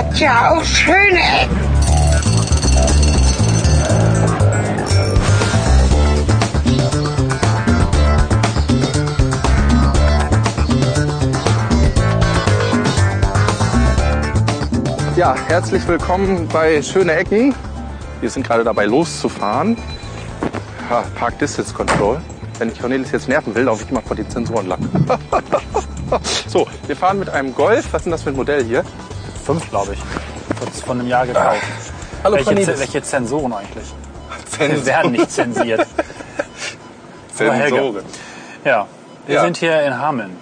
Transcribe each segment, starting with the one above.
hat ja auch schöne Ecken. Ja, herzlich willkommen bei Schöne Ecken. Wir sind gerade dabei loszufahren. Ja, Park Distance Control. Wenn ich Cornelis jetzt nerven will, laufe ich immer vor die Zensoren lang. so, wir fahren mit einem Golf. Was ist denn das für ein Modell hier? Fünf, glaube ich. Ist von einem Jahr gekauft. Hallo welche, welche Zensoren eigentlich? Zen- Wir werden nicht zensiert. Sensoren. Ja, wir Ja. sind hier in Hameln.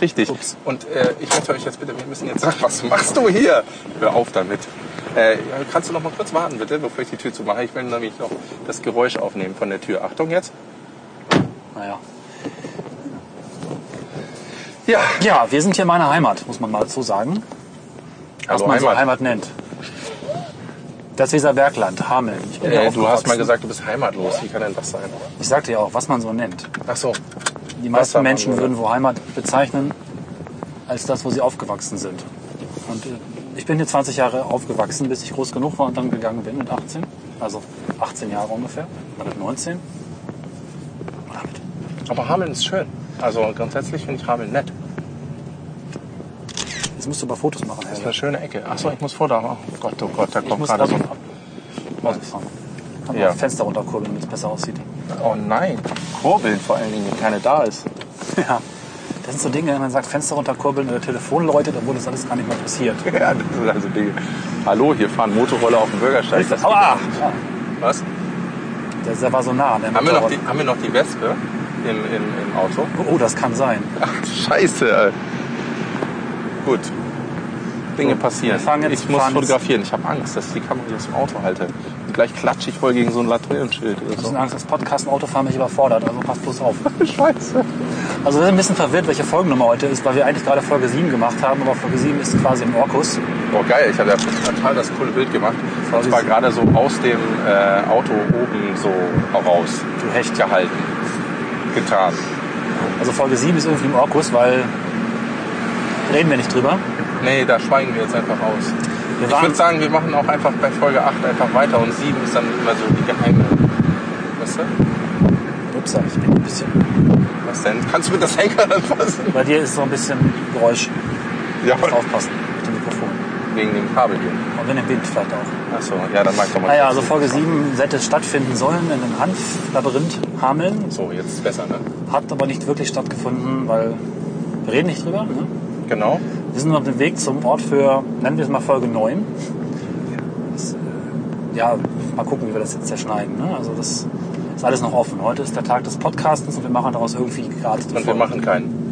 Richtig. Und äh, ich möchte euch jetzt bitte, wir müssen jetzt sagen, was machst du hier? Hör auf damit. Äh, kannst du noch mal kurz warten, bitte, bevor ich die Tür zumache? Ich will nämlich noch das Geräusch aufnehmen von der Tür. Achtung jetzt. Naja. Ja. Ja, wir sind hier in meiner Heimat, muss man mal so sagen. Was Hallo, man so Heimat. Heimat nennt. Das Weserbergland, Hameln. Ich bin Äh, du hast mal gesagt, du bist heimatlos. Wie kann denn das sein? Ich sagte ja auch, was man so nennt. Ach so. Die meisten Menschen würden wohl Heimat bezeichnen als das, wo sie aufgewachsen sind. Und äh, ich bin hier 20 Jahre aufgewachsen, bis ich groß genug war und dann gegangen bin mit 18. Also 18 Jahre ungefähr. Oder mit 19. Oder mit. Aber Hameln ist schön. Also grundsätzlich finde ich Hameln nett. Musst du aber Fotos machen, Das ist eine schöne Ecke. Ach so, ich muss vor da. Oh Gott, oh Gott, da kommt gerade so. so Auto fahren. Kann Ja. Fenster runterkurbeln, damit es besser aussieht. Oh nein. Kurbeln vor allen Dingen, wenn keine da ist. Ja. Das sind so Dinge, wenn man sagt, Fenster runterkurbeln oder Telefon läutet, obwohl das alles gar nicht mehr passiert. Ja, das sind also Dinge. Hallo, hier fahren Motorroller auf dem Bürgersteig. Das Aua! Ja, Was? der, der war so nah. Der Haben wir, noch die, haben wir noch die Wespe im, im, im Auto? Oh, das kann sein. Ach, scheiße. Gut. Dinge So, passieren. jetzt- ich muss fotografieren. Ich habe Angst, dass ich die Kamera aus dem Auto halte. Und gleich klatsche ich voll gegen so ein Laternenschild Ich so. habe Angst, das Podcast und Autofahren mich überfordert, also passt bloß auf. Scheiße. Also wir sind ein bisschen verwirrt, welche Folgennummer heute ist, weil wir eigentlich gerade Folge 7 gemacht haben, aber Folge 7 ist quasi im Orkus. Oh geil, ich habe ja total das coole Bild gemacht. Und zwar süß. gerade so aus dem äh, Auto oben so raus. Du Hecht. gehalten. Getan. Also Folge 7 ist irgendwie im Orkus, weil reden wir nicht drüber. Nee, da schweigen wir jetzt einfach aus. Wir Ich würde sagen, wir machen auch einfach bei Folge 8 einfach weiter und 7 ist dann immer so die geheime. Weißt du? Upsa, ich bin ein bisschen, Was denn? Kannst du mit das Henker dann fassen? bei dir ist so ein bisschen Geräusch. Ja, Muss aufpassen mit dem Mikrofon. wegen dem Kabel hier. Und wenn der Wind vielleicht auch. Achso, ja, dann mach doch mal. Naja, kurz also. Folge 7 hätte stattfinden sollen in einem Hanflabyrinth Hameln. So, jetzt ist besser, ne? Hat aber nicht wirklich stattgefunden, weil wir reden nicht drüber. Ne? Genau. Wir sind auf dem Weg zum Ort für, nennen wir es mal Folge 9. Das, äh, ja, mal gucken, wie wir das jetzt zerschneiden. Ne? Also das ist alles noch offen. Heute ist der Tag des Podcastens und wir machen daraus irgendwie gerade Und wir machen keinen.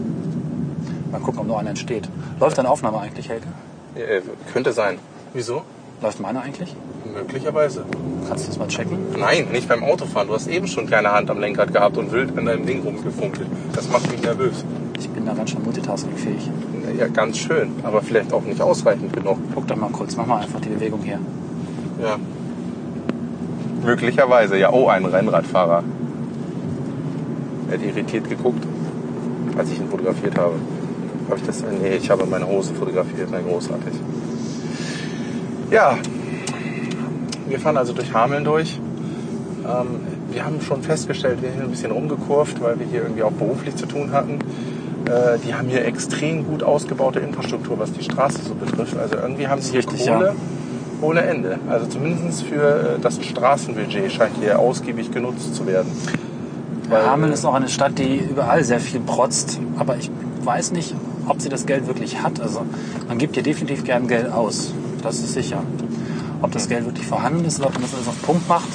Mal gucken, ob noch einer entsteht. Läuft deine Aufnahme eigentlich, Helge? Äh, könnte sein. Wieso? Läuft meine eigentlich? Möglicherweise. Kannst du das mal checken? Nein, nicht beim Autofahren. Du hast eben schon keine Hand am Lenkrad gehabt und wild an deinem Ding rumgefunkelt. Das macht mich nervös. Ich bin da ganz schön multitaskingfähig. Ja, ganz schön, aber vielleicht auch nicht ausreichend genug. Guck doch mal kurz, mach mal einfach die Bewegung hier. Ja. Möglicherweise, ja. Oh, ein Rennradfahrer. Er hat irritiert geguckt, als ich ihn fotografiert habe. Habe ich das? Nee, ich habe meine Hose fotografiert. Na, großartig. Ja. Wir fahren also durch Hameln durch. Ähm, wir haben schon festgestellt, wir sind ein bisschen rumgekurvt, weil wir hier irgendwie auch beruflich zu tun hatten. Äh, die haben hier extrem gut ausgebaute Infrastruktur, was die Straße so betrifft. Also irgendwie haben sie hier Richtig, Kohle ja. ohne Ende. Also zumindest für äh, das Straßenbudget scheint hier ausgiebig genutzt zu werden. Weil, Hameln ist auch eine Stadt, die überall sehr viel protzt, aber ich weiß nicht, ob sie das Geld wirklich hat. Also man gibt hier definitiv gern Geld aus, das ist sicher. Ob das Geld wirklich vorhanden ist oder ob man das alles auf Punkt macht,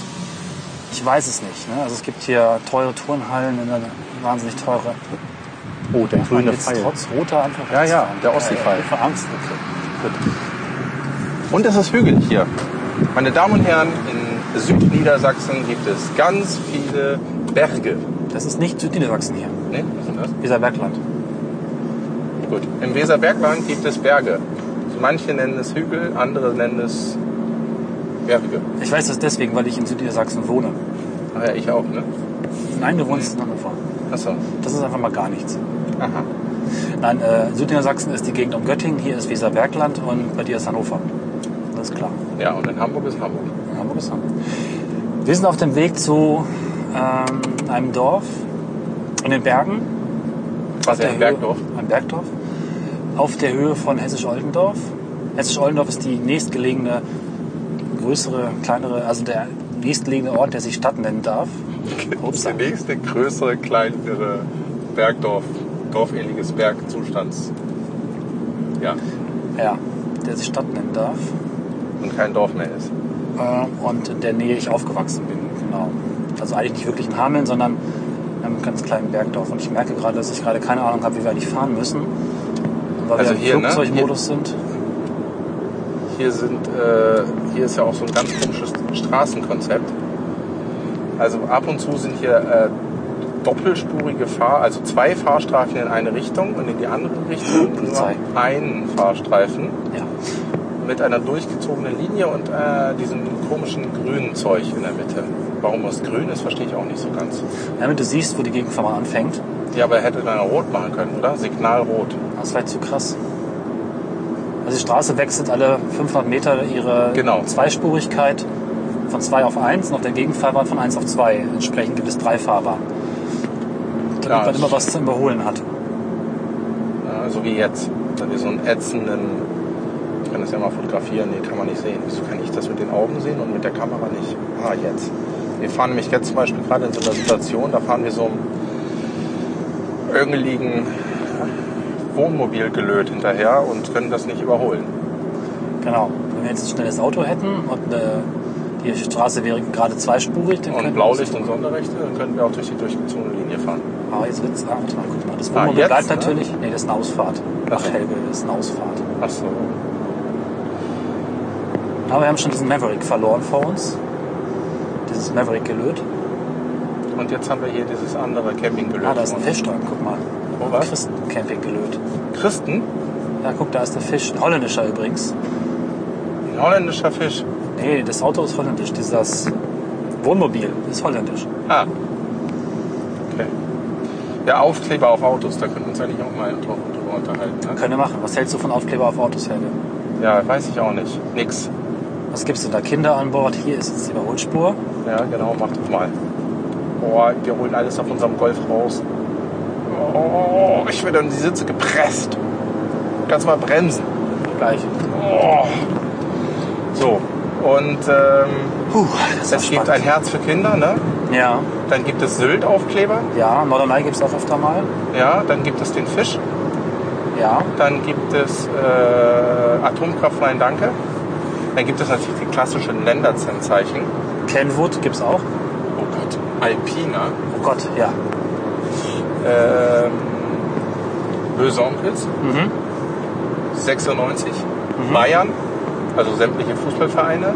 ich weiß es nicht. Ne? Also es gibt hier teure Turnhallen, eine wahnsinnig teure. Oh, der Man jetzt trotz roter einfach Ja, ja, der Ostsee-Pfeil. Äh, für Angst. Okay. Und es ist hügelig hier. Meine Damen und Herren, in Südniedersachsen gibt es ganz viele Berge. Das ist nicht Südniedersachsen hier, Ne? Was ist das? Weserbergland. Gut. Im Weserbergland gibt es Berge. Manche nennen es Hügel, andere nennen es Berge. Ich weiß das deswegen, weil ich in Südniedersachsen wohne. Ah ja, ich auch, ne? Nein, du wohnst in Hannover. Achso. Das ist einfach mal gar nichts. Nein, äh, Südniedersachsen ist die Gegend um Göttingen, hier ist Weserbergland und bei dir ist Hannover. Das ist klar. Ja, und in Hamburg ist Hamburg. Hamburg ist Hamburg. Wir sind auf dem Weg zu ähm, einem Dorf in den Bergen. Was der ein Bergdorf? Ein Bergdorf. Auf der Höhe von Hessisch-Oldendorf. Hessisch-Oldendorf ist die nächstgelegene, größere, kleinere, also der nächstgelegene Ort, der sich Stadt nennen darf. Das ist der nächste größere, kleinere Bergdorf, dorfähnliches Bergzustands. Ja, Ja, der sich Stadt nennen darf. und kein Dorf mehr ist. Äh, und in der Nähe ich aufgewachsen bin. Genau. Also eigentlich nicht wirklich in Hameln, sondern in einem ganz kleinen Bergdorf. Und ich merke gerade, dass ich gerade keine Ahnung habe, wie wir eigentlich fahren müssen. Weil Also wir hier, im ne? Flugzeugmodus sind. Hier, sind, äh, hier ist ja auch so ein ganz komisches Straßenkonzept. Also ab und zu sind hier äh, doppelspurige Fahr, also zwei Fahrstreifen in eine Richtung und in die andere Richtung Polizei. nur einen Fahrstreifen Ja. mit einer durchgezogenen Linie und äh, diesem komischen grünen Zeug in der Mitte. Warum das grün ist, verstehe ich auch nicht so ganz. Damit du siehst, wo die Gegenfahrbahn anfängt. Ja, aber er hätte dann rot machen können, oder? Signalrot. Das ist vielleicht zu krass. Also die Straße wechselt alle 500 Meter ihre Genau. Zweispurigkeit von 2 auf 1 und auf der Gegenfahrbahn von 1 auf 2. Entsprechend gibt es drei Fahrbahnen. Damit Klar, man immer was zu überholen hat. Ja, so wie jetzt. Da wir so einen ätzenden. Ich kann das ja mal fotografieren. Nee, kann man nicht sehen. Wieso kann ich das mit den Augen sehen und mit der Kamera nicht? Ah, jetzt. Wir fahren nämlich jetzt zum Beispiel gerade in so einer Situation, da fahren wir so einem irgendeligen Wohnmobilgelöt hinterher und können das nicht überholen. Genau. Wenn wir jetzt ein schnelles Auto hätten und äh, die Straße wäre gerade zweispurig, dann Und könnten Blaulicht wir und Sonderrechte, dann können wir auch durch die durchgezogene Linie fahren. Aber jetzt wird's, ah, warte mal, guck mal. Das Ah, Wohnmobil jetzt, bleibt ne? natürlich. Nee, das ist eine Ausfahrt. Ach so. Helge ist eine Ausfahrt. Ach so. Aber wir haben schon diesen Maverick verloren vor uns. Dieses Maverick gelöt. Und jetzt haben wir hier dieses andere Campinggelöt. Ah, da ist ein Fisch dran, guck mal. Wo was? Christencamping gelöt. Christen? Ja, guck, da ist der Fisch. Ein holländischer übrigens. Ein holländischer Fisch. Nee, das Auto ist holländisch. Dieses Wohnmobil ist holländisch. Ah. Ja, Aufkleber auf Autos, da können wir uns eigentlich auch mal drüber unterhalten. Ne? Können wir machen. Was hältst du von Aufkleber auf Autos, Helge? Ja, weiß ich auch nicht. Nix. Was gibt's denn da? Kinder an Bord. Hier ist jetzt die Überholspur. Ja, genau, mach doch mal. Boah, wir holen alles auf unserem Golf raus. Oh, ich werde an die Sitze gepresst. Kannst mal bremsen. Gleich. Oh. So, und ähm, Puh, das es gibt ein Herz für Kinder, ne? Ja, Dann gibt es Sylt-Aufkleber. ja. Norderney gibt's auch öfter mal. Ja, dann gibt es den Fisch. Ja. Dann gibt es äh, Atomkraft, nein, danke. Dann gibt es natürlich die klassischen Länderzeichen. Kenwood gibt's auch. Oh Gott, Alpina. Oh Gott, ja. Ähm, Böse Onkels, Mhm. 96. Bayern, also sämtliche Fußballvereine.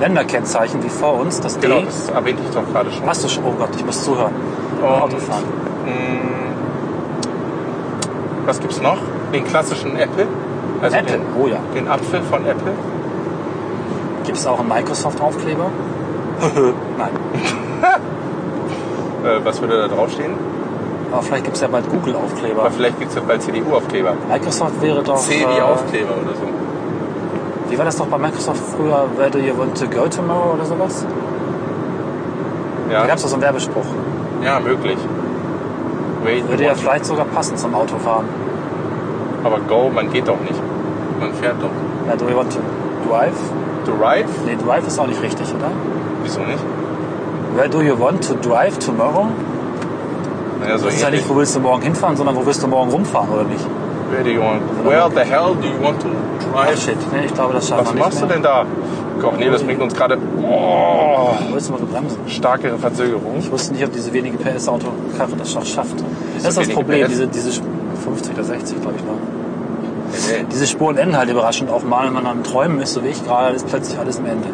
Länderkennzeichen wie vor uns, das D. Genau, das erwähnte ich doch gerade schon. Hast du schon? Oh Gott, ich muss zuhören. Und, Autofahren. mh, was gibt's noch? Den klassischen Apple. Also Apple, Den, oh ja. den Apfel von Apple. Gibt's auch einen Microsoft-Aufkleber? Nein. Äh, was würde da draufstehen? Aber vielleicht gibt's ja bald Google-Aufkleber. Aber vielleicht gibt es ja bald CDU-Aufkleber. Microsoft wäre doch. äh, CDU-Aufkleber oder so. Wie war das doch bei Microsoft früher? Where do you want to go tomorrow oder sowas? Da Ja, gab's doch so einen Werbespruch. ja möglich. Wait, Würde ja vielleicht sogar passen zum Autofahren. aber Go, man geht doch nicht. Man fährt doch. Where do you want to drive? Drive? Nee, drive ist auch nicht richtig, oder? Wieso nicht? Where do you want to drive tomorrow? Naja, so Das ist ja nicht, wo willst du morgen hinfahren, sondern wo willst du morgen rumfahren, oder nicht? Where, do you want, where the hell do you want to drive? shit, nee, ich glaube, das schaffen Was wir nicht machst du mehr. denn da? Gott, nee, das bringt uns gerade oh, Wo willst du mal gebremst? starke Verzögerung. Ich wusste nicht, ob diese wenige PS-Autokarre das schafft. Das ist das Problem, PS? diese, diese Sp- 50 oder 60, glaube ich noch. Diese Spuren enden halt überraschend auch mal, wenn man am Träumen ist, so wie ich gerade, ist plötzlich alles am Ende.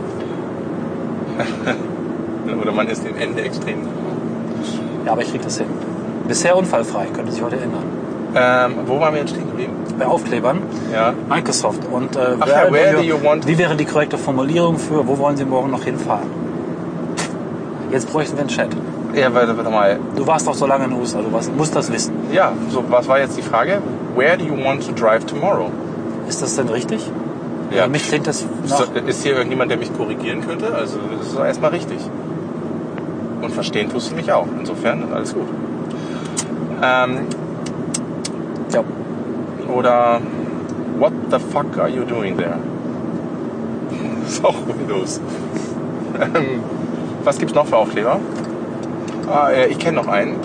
Oder man ist dem Ende extrem. Ja, aber ich krieg das hin. Bisher unfallfrei, könnte sich heute ändern. Ähm, wo waren wir jetzt stehen geblieben? Bei Aufklebern, Ja. Microsoft. Und äh, Ach ja, where do you want- wie wäre die korrekte Formulierung für, wo wollen Sie morgen noch hinfahren? Jetzt bräuchten wir einen Chat. Ja, warte, warte mal. Du warst doch so lange in den USA, du warst, musst das wissen. Ja, so, was war jetzt die Frage? Where do you want to drive tomorrow? Ist das denn richtig? Ja. Für mich klingt das Ist, nach, ist hier irgendjemand, der mich korrigieren könnte? Also, das ist erstmal richtig. Und verstehen tust du mich auch. Insofern, alles gut. Ähm, ja, oder What the fuck are you doing there? ist auch Windows. ähm, was gibt's noch für Aufkleber? Ah, äh, ich kenne noch einen.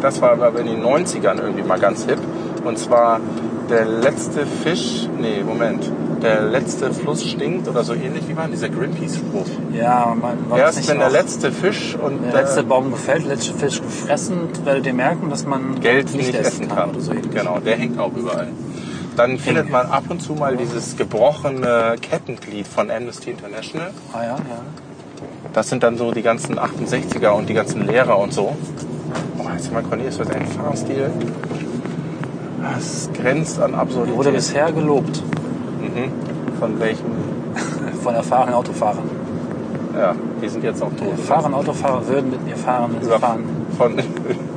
Das war in den 90ern irgendwie mal ganz hip. Und zwar der letzte Fisch. Nee, Moment. Der letzte Fluss stinkt oder so ähnlich. Wie war denn dieser Greenpeace-Spruch? Ja man war Erst nicht wenn der letzte Fisch und der letzte Baum gefällt, letzte Fisch gefressen, werdet ihr merken, dass man Geld nicht, essen kann. oder so ähnlich. genau, der hängt auch überall. Dann findet man ab und zu mal dieses gebrochene Kettenglied von Amnesty International. Ah ja, ja. Das sind dann so die ganzen 68er und die ganzen Lehrer und so. Oh, jetzt mal Cornelius, was ein Fahrstil. Das grenzt an Absurdität. Wurde bisher gelobt mhm. Von welchem? von erfahrenen Autofahrern. Ja, die sind jetzt auch tot. Erfahrene Autofahrer würden mit mir fahren, wenn sie fahren. von,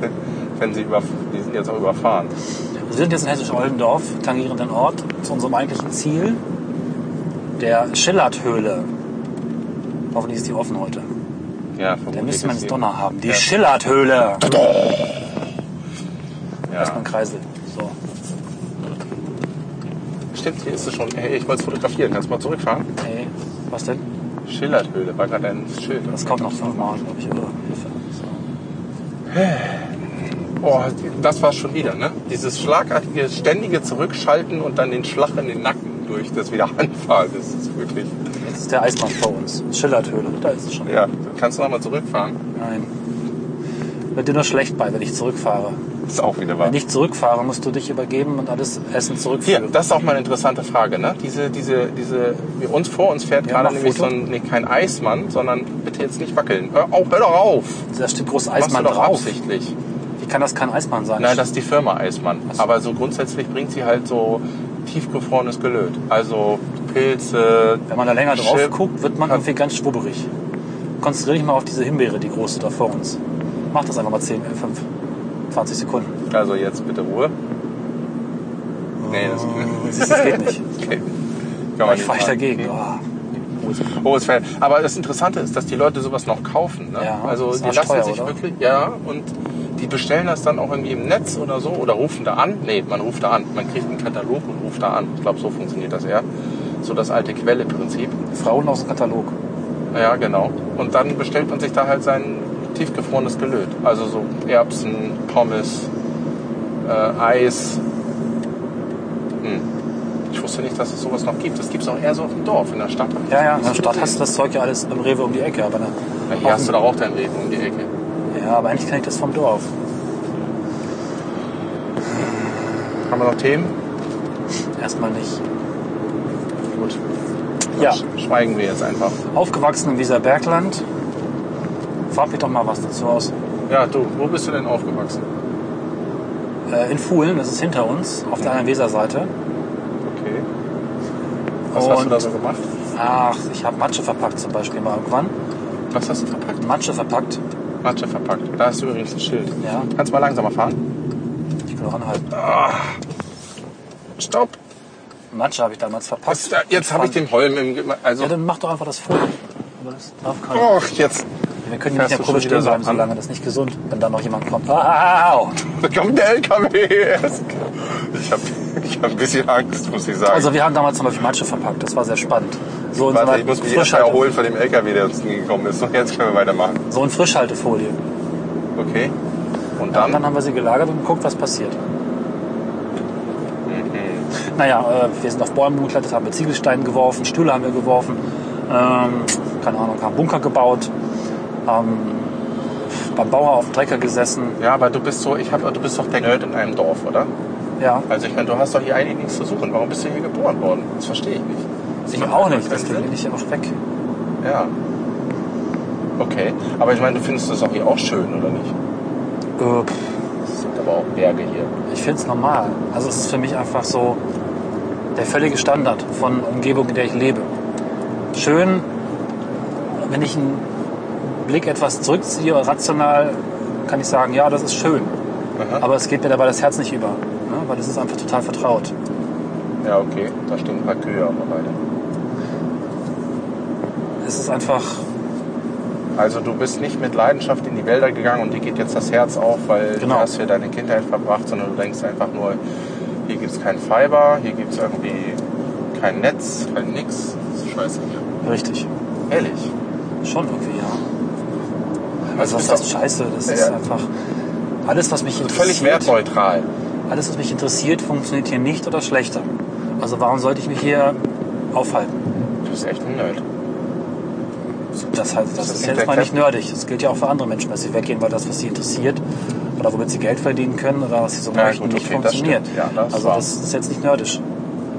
wenn sie über, die sind jetzt auch überfahren. Wir sind jetzt in Hessisch-Oldendorf, tangieren den Ort zu unserem eigentlichen Ziel, der Schillerthöhle. Hoffentlich ist die offen heute. Ja, Da vermutlich müsste man die- Donner haben. Die Ja. Schillerthöhle. Ja. Erstmal ein Kreisel. So. Stimmt, hier ist es schon. Hey, ich wollte es fotografieren. Kannst du mal zurückfahren? Hey, was denn? Schillerthöhle war gerade ein Schild. Das kommt noch fünfmal, glaube ich. So. Oh, das war schon wieder, ne? Dieses schlagartige, ständige Zurückschalten und dann den Schlag in den Nacken durch das Wiederanfahren. Das ist wirklich. Jetzt ist der Eismann vor uns. Schillerthöhle. Da ist es schon. Ja, kannst du nochmal zurückfahren? Nein. Wird dir nur schlecht bei, wenn ich zurückfahre. Ist auch wieder wahr. Wenn ich zurückfahre, musst du dich übergeben und alles Essen Hier, zurückführen. das ist auch mal eine interessante Frage, ne? Diese, diese, diese, wie uns vor uns fährt Ja, gerade nämlich so Foto. ein, nee, kein Eismann, sondern bitte jetzt nicht wackeln. Hör, auf, hör doch auf! Da steht groß Machst Eismann du doch drauf. absichtlich. Wie kann das kein Eismann sein? Nein, das ist die Firma Eismann. So. Aber so grundsätzlich bringt sie halt so tiefgefrorenes Gelöt. Also Pilze. Wenn man da länger drauf Chip- guckt, wird man irgendwie ganz schwubberig. Konzentriere dich mal auf diese Himbeere, die große da vor uns. Mach das einfach mal 10, äh, 5, 20 Sekunden. Also jetzt bitte Ruhe. Nee, das, du, das geht nicht. okay. Kann man Ich fahre ich dagegen. Oh. Hohes Feld. Aber das Interessante ist, dass die Leute sowas noch kaufen. Ne? Ja, also die lassen arschteuer, sich oder? wirklich, ja, und die bestellen das dann auch irgendwie im Netz oder so oder rufen da an. Nee, man ruft da an. Man kriegt einen Katalog und ruft da an. Ich glaube, so funktioniert das eher. So das alte Quelle-Prinzip. Frauen aus dem Katalog. Ja, genau. Und dann bestellt man sich da halt sein tiefgefrorenes Gelöt. Also so Erbsen, Pommes, äh, Eis. Hm. Ich wusste nicht, dass es sowas noch gibt. Das gibt es auch eher so auf dem Dorf. In der Stadt. Ja, ja, in der Stadt hast du das Zeug ja alles beim Rewe um die Ecke. Aber, dann, hier hast du doch auch dein Leben um die Ecke. ja, aber eigentlich kenne ich das vom Dorf. Haben wir noch Themen? Erstmal nicht. Gut. Ja, Schweigen wir jetzt einfach. aufgewachsen im Wieserbergland. Frag mich doch mal was dazu aus. Ja, du, wo bist du denn aufgewachsen? Äh, in Fuhlen, das ist hinter uns, auf der anderen Weserseite. Okay. Was hast du Und- da so gemacht? Ach, ich habe Matsche verpackt zum Beispiel mal irgendwann. Was hast du verpackt? Matsche verpackt. Matsche verpackt. Da du übrigens ein Schild. Ja, Kannst du mal langsamer fahren? ich kann auch anhalten. Stopp! Matsche habe ich damals verpackt. Was, da, jetzt habe ich den Holm im... Ge- Also, Ja, dann mach doch einfach das Foto. Das darf keiner. oh, jetzt Wir können hier nicht in der Probe wieder stehen so bleiben so an. lange. Das ist nicht gesund, wenn da noch jemand kommt. Au! Da kommt der LKW. Ich habe ich hab ein bisschen Angst, muss ich sagen. Also wir haben damals zum Beispiel Matsche verpackt. Das war sehr spannend. So in, Warte, so ich muss mich erst erholen von dem LKW, der uns gekommen ist. Und jetzt können wir weitermachen. so in Frischhaltefolie. Okay. Und Ja, dann? und dann haben wir sie gelagert und geguckt, was passiert. Mhm. Naja, äh, wir sind auf Bäume geklettert, haben mit Ziegelsteinen geworfen, Stühle haben wir geworfen, ähm, keine Ahnung, haben Bunker gebaut, ähm, beim Bauer auf dem Trecker gesessen. ja, aber du bist so, ich hab, du bist doch der Nerd in einem Dorf, oder? Ja, Also ich meine, du hast doch hier eigentlich nichts zu suchen. Warum bist du hier geboren worden? Das verstehe ich nicht. Das ich auch nicht, deswegen bin ich auch weg. Ja. Okay. Aber ich meine, du findest das auch hier auch schön, oder nicht? Äh, Es sind aber auch Berge hier. ich finde es normal. Also es ist für mich einfach so der völlige Standard von Umgebung, in der ich lebe. Schön, wenn ich einen Blick etwas zurückziehe, rational kann ich sagen, ja, das ist schön. Aha. Aber es geht mir dabei das Herz nicht über. Ne? Weil es ist einfach total vertraut. Ja, okay. Da stehen ein paar Kühe auf der Weide. Es ist einfach, Also du bist nicht mit Leidenschaft in die Wälder gegangen und dir geht jetzt das Herz auf, weil Genau. du hast hier deine Kindheit verbracht, sondern du denkst einfach nur, hier gibt es kein Fiber, hier gibt es irgendwie kein Netz, kein nix. Das ist scheiße hier. richtig. Ehrlich. Schon irgendwie, ja. Also was bist heißt Scheiße? Das ist Ja. einfach alles, was mich interessiert. völlig wertneutral. Alles, was mich interessiert, funktioniert hier nicht oder schlechter. Also warum sollte ich mich hier aufhalten? Du bist echt ein Nerd. Das, heißt, das Das ist ist jetzt nicht mal nicht nerdig. Das gilt ja auch für andere Menschen, dass sie weggehen, weil das, was sie interessiert oder womit sie Geld verdienen können oder was sie so Ja, möchten, gut, nicht okay, das funktioniert. stimmt. Ja, das ist also das ist jetzt nicht nerdisch.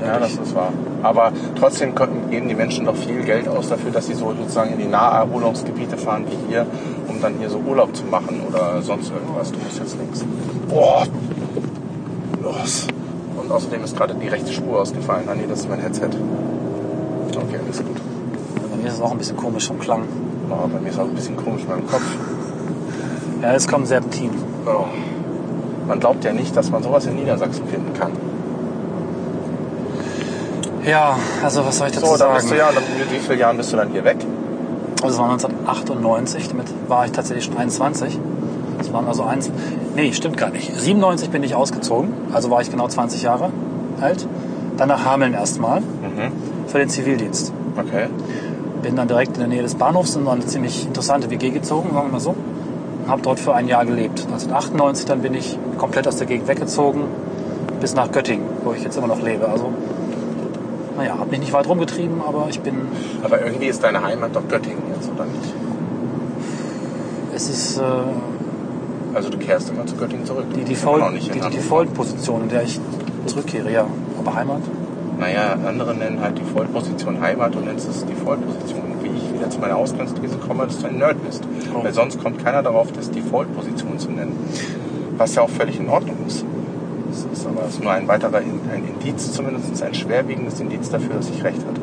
Ja, das ist wahr. Aber trotzdem könnten- geben die Menschen doch viel Geld aus dafür, dass sie so sozusagen in die Naherholungsgebiete fahren wie hier, um dann hier so Urlaub zu machen oder sonst irgendwas. Du musst jetzt links. Boah! Los! Und außerdem ist gerade die rechte Spur ausgefallen. Ah nee, das ist mein Headset. Okay, alles gut. Bei mir ist es auch ein bisschen komisch vom Klang. Oh, bei mir ist auch ein bisschen komisch in meinem Kopf. Ja, es kommt Serpentin. Oh. Man glaubt ja nicht, dass man sowas in Niedersachsen finden kann. Ja, also was soll ich dazu So, dann sagen? bist du ja, dann, mit wie vielen Jahren bist du dann hier weg? Also es war 1998, damit war ich tatsächlich schon 21. Das waren also eins. Nee, stimmt gar nicht. 97 bin ich ausgezogen, also war ich genau 20 Jahre alt. Dann nach Hameln erstmal Mhm. für den Zivildienst. Okay. Bin dann direkt in der Nähe des Bahnhofs in eine ziemlich interessante WG gezogen, sagen wir mal so. Und habe dort für ein Jahr gelebt. 1998 dann bin ich komplett aus der Gegend weggezogen bis nach Göttingen, wo ich jetzt immer noch lebe. Also, naja, habe mich nicht weit rumgetrieben, aber ich bin, Aber irgendwie ist deine Heimat doch Göttingen jetzt, oder nicht? es ist äh, Also du kehrst immer zu Göttingen zurück. die Das kann man auch Default- nicht die, in. Default-Position, in der ich zurückkehre, ja. Aber Heimat? Naja, andere nennen halt Default-Position Heimat und nennst es Default-Position. Wie ich wieder zu meiner Ausgangsthese komme, dass du ein Nerd bist. Oh. Weil sonst kommt keiner darauf, das Default-Position zu nennen. Was ja auch völlig in Ordnung ist. Ist aber es ist nur ein weiterer In- ein Indiz, zumindest ein schwerwiegendes Indiz dafür, dass ich recht hatte.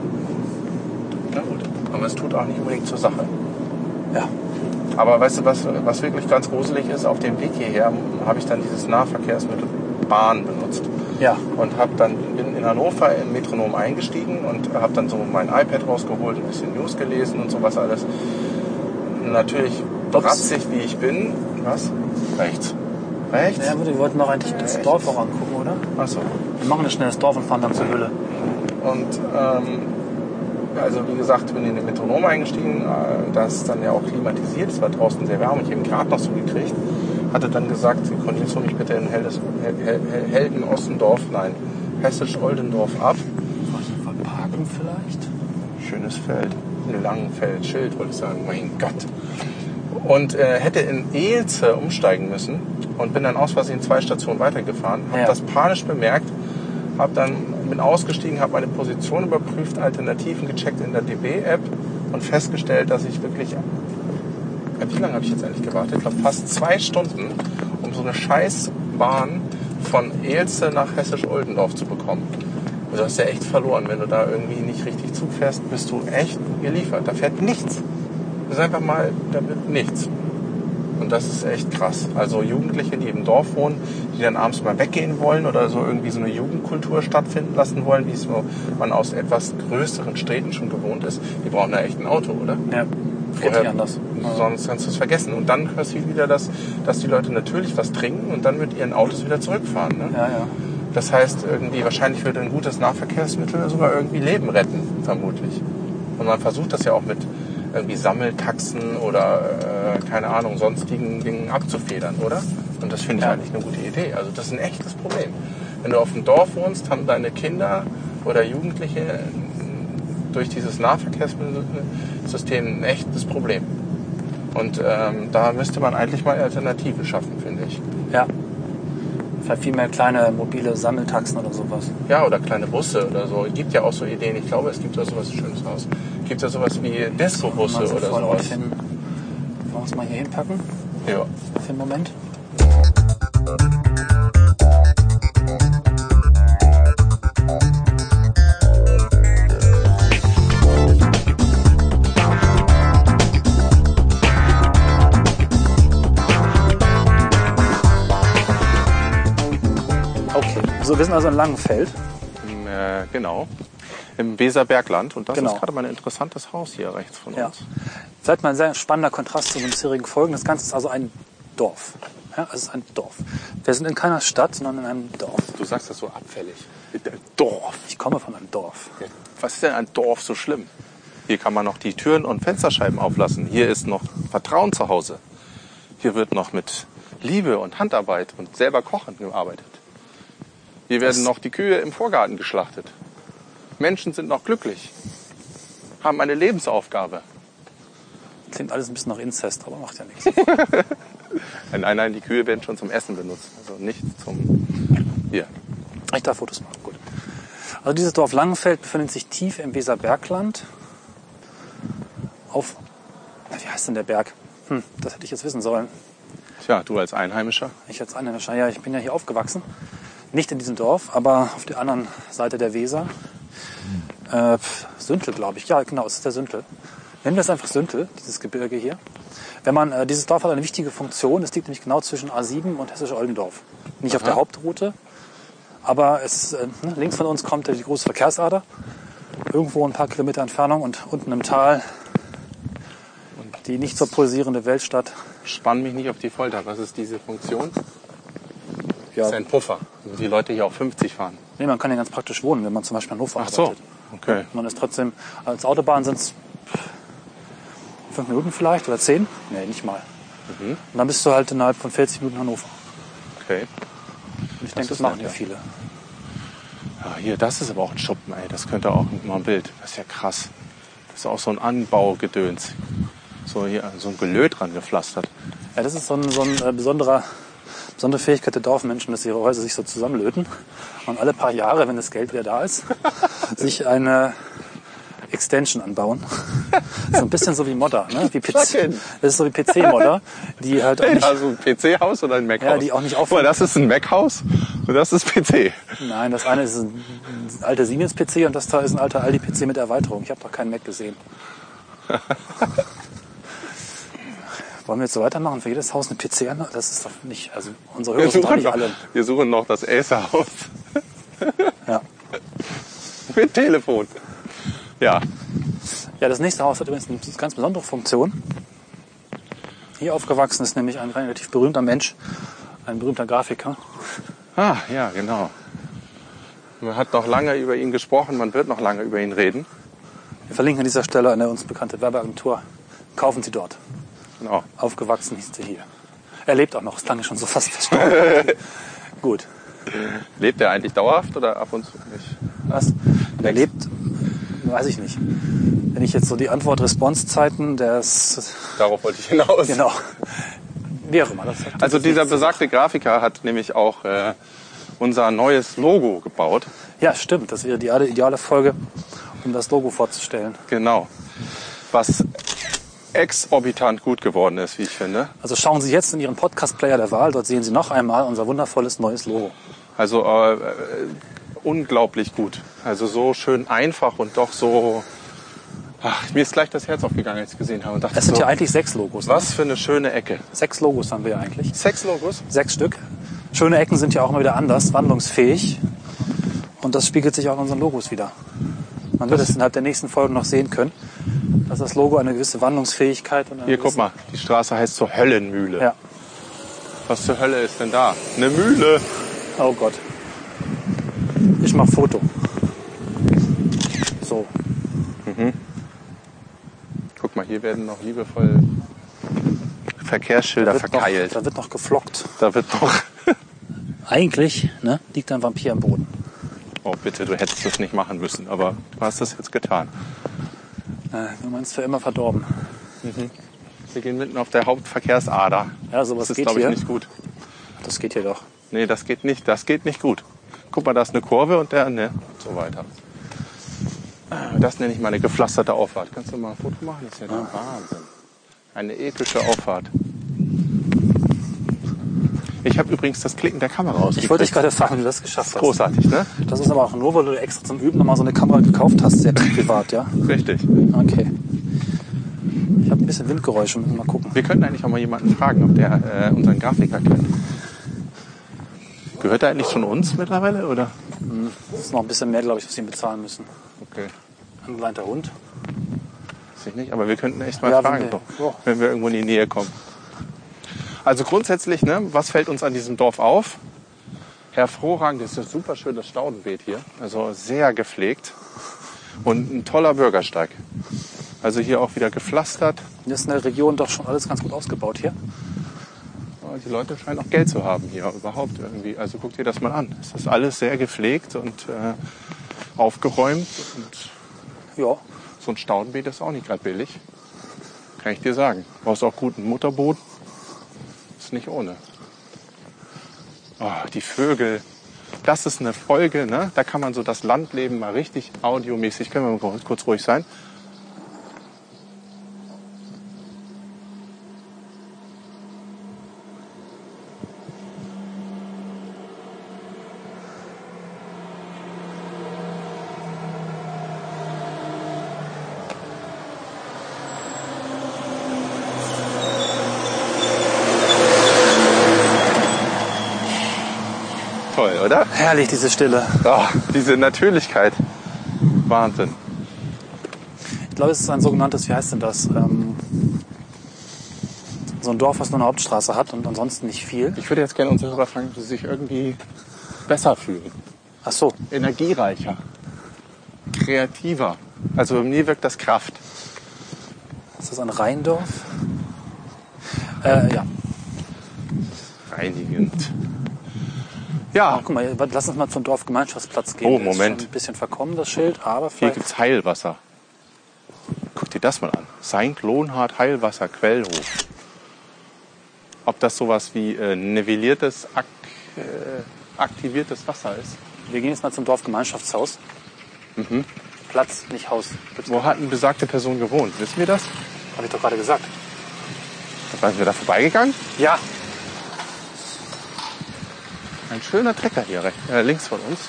Na gut. Aber es tut auch nicht unbedingt zur Sache. Ja. Aber weißt du, was, was wirklich ganz gruselig ist? Auf dem Weg hierher habe ich dann dieses Nahverkehrsmittel Bahn benutzt Ja. und hab dann bin in Hannover im Metronom eingestiegen und habe dann so mein iPad rausgeholt, ein bisschen News gelesen und sowas alles. Natürlich bratzig wie ich bin. Was? Rechts. Rechts? Ja, wir wollten noch eigentlich das Echt? Dorf auch angucken, oder? Achso. Wir machen ein schnelles Dorf und fahren dann zur Höhle. Und ähm, also wie gesagt, bin in den Metronom eingestiegen. Äh, Das ist dann ja auch klimatisiert. Es war draußen sehr warm. Ich habe ihn gerade noch so gekriegt. Hatte dann gesagt, Cornelius, hol mich bitte in Heldes, Hel Hel Hel Helden-Ossendorf, nein, Hessisch-Oldendorf ab. Soll ich verparken vielleicht? Schönes Feld. Ein Langenfeld, Schild, wollte ich sagen. Mein Gott. Und äh, hätte in Eelze umsteigen müssen und bin dann aus Versehen zwei Stationen weitergefahren. Habe Ja. das panisch bemerkt, hab dann, bin ausgestiegen, habe meine Position überprüft, Alternativen gecheckt in der DB-App und festgestellt, dass ich wirklich... Ja, Wie lange habe ich jetzt eigentlich gewartet? Ich glaube fast zwei Stunden, um so eine Scheißbahn von Eelze nach Hessisch-Oldendorf zu bekommen. Also du hast ja echt verloren. Wenn du da irgendwie nicht richtig Zug fährst, bist du echt geliefert. Da fährt nichts. Das ist einfach mal, da wird nichts. Und das ist echt krass. Also Jugendliche, die im Dorf wohnen, die dann abends mal weggehen wollen oder so irgendwie so eine Jugendkultur stattfinden lassen wollen, wie es so man aus etwas größeren Städten schon gewohnt ist, die brauchen da echt ein Auto, oder? Ja. Geht nicht anders. Sonst kannst du es vergessen. Und dann hörst du wieder, dass, dass die Leute natürlich was trinken und dann mit ihren Autos wieder zurückfahren. Ne? Ja, ja. Das heißt, irgendwie, wahrscheinlich würde ein gutes Nahverkehrsmittel sogar irgendwie Leben retten, vermutlich. Und man versucht das ja auch mit irgendwie Sammeltaxen oder, äh, keine Ahnung, sonstigen Dingen abzufedern, oder? Und das finde ich Ja. eigentlich eine gute Idee. Also das ist ein echtes Problem. Wenn du auf dem Dorf wohnst, haben deine Kinder oder Jugendliche durch dieses Nahverkehrssystem ein echtes Problem. Und ähm, da müsste man eigentlich mal Alternativen schaffen, finde ich. Ja. Vielleicht viel mehr kleine mobile Sammeltaxen oder sowas. Ja, oder kleine Busse oder so. Es gibt ja auch so Ideen. Ich glaube, es gibt da sowas Schönes aus. Gibt es ja sowas wie Destrobusse oder sowas? Hin. Wollen wir uns mal hier hinpacken? Ja. Für einen Moment. Okay, so wir sind also in Langenfeld. Hm, äh, genau. Im Weserbergland. Und das Genau. ist gerade mal ein interessantes Haus hier rechts von Ja. uns. Seid mal ein sehr spannender Kontrast zu den bisherigen Folgen. Das Ganze ist also ein Dorf. Ja, es ist ein Dorf. Wir sind in keiner Stadt, sondern in einem Dorf. Du sagst das so abfällig. Dorf. Ich komme von einem Dorf. Was ist denn ein Dorf so schlimm? Hier kann man noch die Türen und Fensterscheiben auflassen. Hier ist noch Vertrauen zu Hause. Hier wird noch mit Liebe und Handarbeit und selber Kochen gearbeitet. Hier werden noch die Kühe im Vorgarten geschlachtet. Menschen sind noch glücklich, haben eine Lebensaufgabe. Klingt alles ein bisschen nach Inzest, aber macht ja nichts. Nein, nein, die Kühe werden schon zum Essen benutzt, also nicht zum... Hier. Ich darf Fotos machen, gut. Also dieses Dorf Langenfeld befindet sich tief im Weserbergland. Auf, wie heißt denn der Berg? Hm, das hätte ich jetzt wissen sollen. Tja, du als Einheimischer. Ich als Einheimischer, ja, ich bin ja hier aufgewachsen. Nicht in diesem Dorf, aber auf der anderen Seite der Weser. Äh, Süntel, glaube ich. Ja, genau, es ist der Süntel. Nennen wir es einfach Süntel, dieses Gebirge hier. Wenn man, äh, dieses Dorf hat eine wichtige Funktion. Es liegt nämlich genau zwischen A7 und Hessisch Oldendorf. Nicht auf Aha. der Hauptroute, aber es, äh, ne, links von uns kommt die große Verkehrsader. Irgendwo ein paar Kilometer Entfernung und unten im Tal die nicht so pulsierende Weltstadt. Spann mich nicht auf die Folter. Was ist diese Funktion? Ja, Das ist ein Puffer. Also die Leute hier auf 50 fahren. Nee, man kann ja ganz praktisch wohnen, wenn man zum Beispiel in Hannover Ach so, arbeitet. okay. Man ist trotzdem, als Autobahn sind es fünf Minuten vielleicht oder zehn? Nee, nicht mal. Mhm. Und dann bist du halt innerhalb von 40 Minuten in Hannover. Okay. Und ich denke, das machen ja. viele. Ja, hier, das ist aber auch ein Schuppen, ey. Das könnte auch mal ein Bild. Das ist ja krass. Das ist auch so ein Anbaugedöns. So hier, so ein Gelöt dran gepflastert. Ja, das ist so ein, so ein äh, besonderer, besondere Fähigkeit der Dorfmenschen, dass ihre Häuser sich so zusammenlöten und alle paar Jahre, wenn das Geld wieder da ist, sich eine Extension anbauen. so ein bisschen so wie Modder, ne? Wie PC, das ist so wie PC-Modder, die halt auch nicht, Also ein PC-Haus oder ein Mac-Haus? Ja, die auch nicht auffallen. das ist ein Mac-Haus und das ist PC. Nein, das eine ist ein alter Siemens-PC und das da ist ein alter Aldi-PC mit Erweiterung. Ich habe doch keinen Mac gesehen. Wollen wir jetzt so weitermachen? Für jedes Haus eine PC an? Das ist doch nicht. Also unsere Hörer sind doch nicht noch, alle. wir suchen noch das Acer-Haus Ja. mit Telefon. Ja, ja, das nächste Haus hat übrigens eine ganz besondere Funktion. Hier aufgewachsen ist nämlich ein relativ berühmter Mensch, ein berühmter Grafiker. ah, ja, genau. Man hat noch lange über ihn gesprochen, man wird noch lange über ihn reden. Wir verlinken an dieser Stelle eine uns bekannte Werbeagentur. Kaufen Sie dort. Genau. Aufgewachsen hieß er hier. Er lebt auch noch, ist lange schon so fast verstorben. Gut. Lebt er eigentlich dauerhaft oder ab und zu nicht? Was? Er lebt, weiß ich nicht. Wenn ich jetzt so die Antwort-Response-Zeiten des, Darauf wollte ich hinaus. genau, wie auch immer. Also dieser ist- besagte Grafiker hat nämlich auch äh, unser neues Logo gebaut. Ja, stimmt. Das wäre die ideale- ideale Folge, um das Logo vorzustellen. Genau. Was exorbitant gut geworden ist, wie ich finde. Also schauen Sie jetzt in Ihren Podcast-Player der Wahl. Dort sehen Sie noch einmal unser wundervolles neues Logo. Also äh, äh, unglaublich gut. Also so schön einfach und doch so. Ach, mir ist gleich das Herz aufgegangen, als ich gesehen habe. Und dachte Es sind so, ja eigentlich sechs Logos. ne? was für eine schöne Ecke. Sechs Logos haben wir ja eigentlich. Sechs Logos? Sechs Stück. Schöne Ecken sind ja auch immer wieder anders, wandlungsfähig. Und das spiegelt sich auch in unseren Logos wieder. Man wird es innerhalb der nächsten Folgen noch sehen können, dass das Logo eine gewisse Wandlungsfähigkeit und eine Hier, guck mal, die Straße heißt so Höllenmühle. Ja. Was zur Hölle ist denn da? Eine Mühle. Oh Gott. Ich mach Foto. So. Guck mal, hier werden noch liebevoll Verkehrsschilder noch, verkeilt. da wird noch geflockt. Da wird noch. Eigentlich ne, liegt ein Vampir am Boden. Oh, bitte, du hättest das nicht machen müssen, aber du hast das jetzt getan. Äh, du meinst für immer verdorben. Wir gehen mitten auf der Hauptverkehrsader. Ja, sowas Das ist, glaube ich, hier. nicht gut. Das geht hier doch. Nee, das geht nicht. Das geht nicht gut. Guck mal, da ist eine Kurve und der, ne, und so weiter. Das nenne ich mal eine gepflasterte Auffahrt. Kannst du mal ein Foto machen? Das ist ja der Wahnsinn. Eine epische Auffahrt. Ich habe übrigens das Klicken der Kamera ausgekriegt. Ich wollte dich gerade fragen, wie du das geschafft hast. Großartig, ne? Das ist aber auch nur, weil du extra zum Üben nochmal so eine Kamera gekauft hast, sehr privat, ja? Richtig. Okay. Ich habe ein bisschen Windgeräusche, müssen wir mal gucken. Wir könnten eigentlich auch mal jemanden fragen, ob der äh, unseren Grafiker kennt. Gehört er eigentlich schon uns mittlerweile, oder? Das ist noch ein bisschen mehr, glaube ich, was sie ihm bezahlen müssen. Okay. Angeleinter Hund. Weiß ich nicht, aber wir könnten echt mal Ja, wenn fragen, wir- doch, ja. wenn wir irgendwo in die Nähe kommen. Also grundsätzlich, ne, was fällt uns an diesem Dorf auf? Hervorragend ist ein super schönes Staudenbeet hier. Also sehr gepflegt. Und ein toller Bürgersteig. Also hier auch wieder gepflastert. Hier ist in der Region doch schon alles ganz gut ausgebaut hier. Die Leute scheinen auch Geld zu haben hier überhaupt irgendwie. Also guck dir das mal an. Es ist alles sehr gepflegt und äh, aufgeräumt. Und Ja. so ein Staudenbeet ist auch nicht gerade billig. Kann ich dir sagen. Brauchst auch guten Mutterboden. Nicht ohne. Oh, die Vögel. Das ist eine Folge, ne? Da kann man so das Landleben mal richtig audiomäßig. Können wir mal kurz ruhig sein? Toll, oder? Herrlich, diese Stille. Oh, diese Natürlichkeit. Wahnsinn. Ich glaube, es ist ein sogenanntes, wie heißt denn das? Ähm, so ein Dorf, was nur eine Hauptstraße hat und ansonsten nicht viel. Ich würde jetzt gerne unsere Hörer fragen, ob sie sich irgendwie besser fühlen. Ach so, Energiereicher. Kreativer. Also bei mir wirkt das Kraft. ist das ein Rheindorf? Äh, ja. Reinigend. Ja, Guck mal, lass uns mal zum Dorfgemeinschaftsplatz gehen. Oh, Moment. ein bisschen verkommen, das Schild, aber hier vielleicht... gibt's Heilwasser. Guck dir das mal an. St. Lohnhard Heilwasser Quellhof. Ob das sowas wie äh, nivelliertes, ak äh, aktiviertes Wasser ist? Wir gehen jetzt mal zum Dorfgemeinschaftshaus. Platz, nicht Haus. Gibt's Wo hat eine besagte Person gewohnt? Wissen wir das? Habe ich doch gerade gesagt. Sind wir da vorbeigegangen? Ja. Ein schöner Trecker hier rechts, äh, links von uns.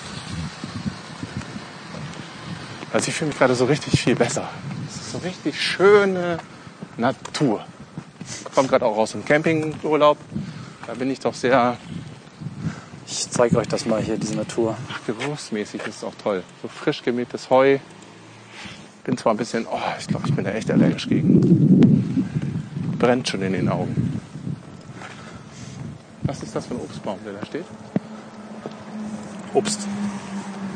Also ich fühle mich gerade so richtig viel besser. Es ist so richtig schöne Natur. Ich komme gerade auch aus dem Campingurlaub. Da bin ich doch sehr Ich zeige euch das mal hier, diese Natur. ach, geruchsmäßig ist es auch toll. So frisch gemähtes Heu. Bin zwar ein bisschen, oh, ich glaube, ich bin da echt allergisch gegen. Brennt schon in den Augen. Was ist das für ein Obstbaum, der da steht? Obst.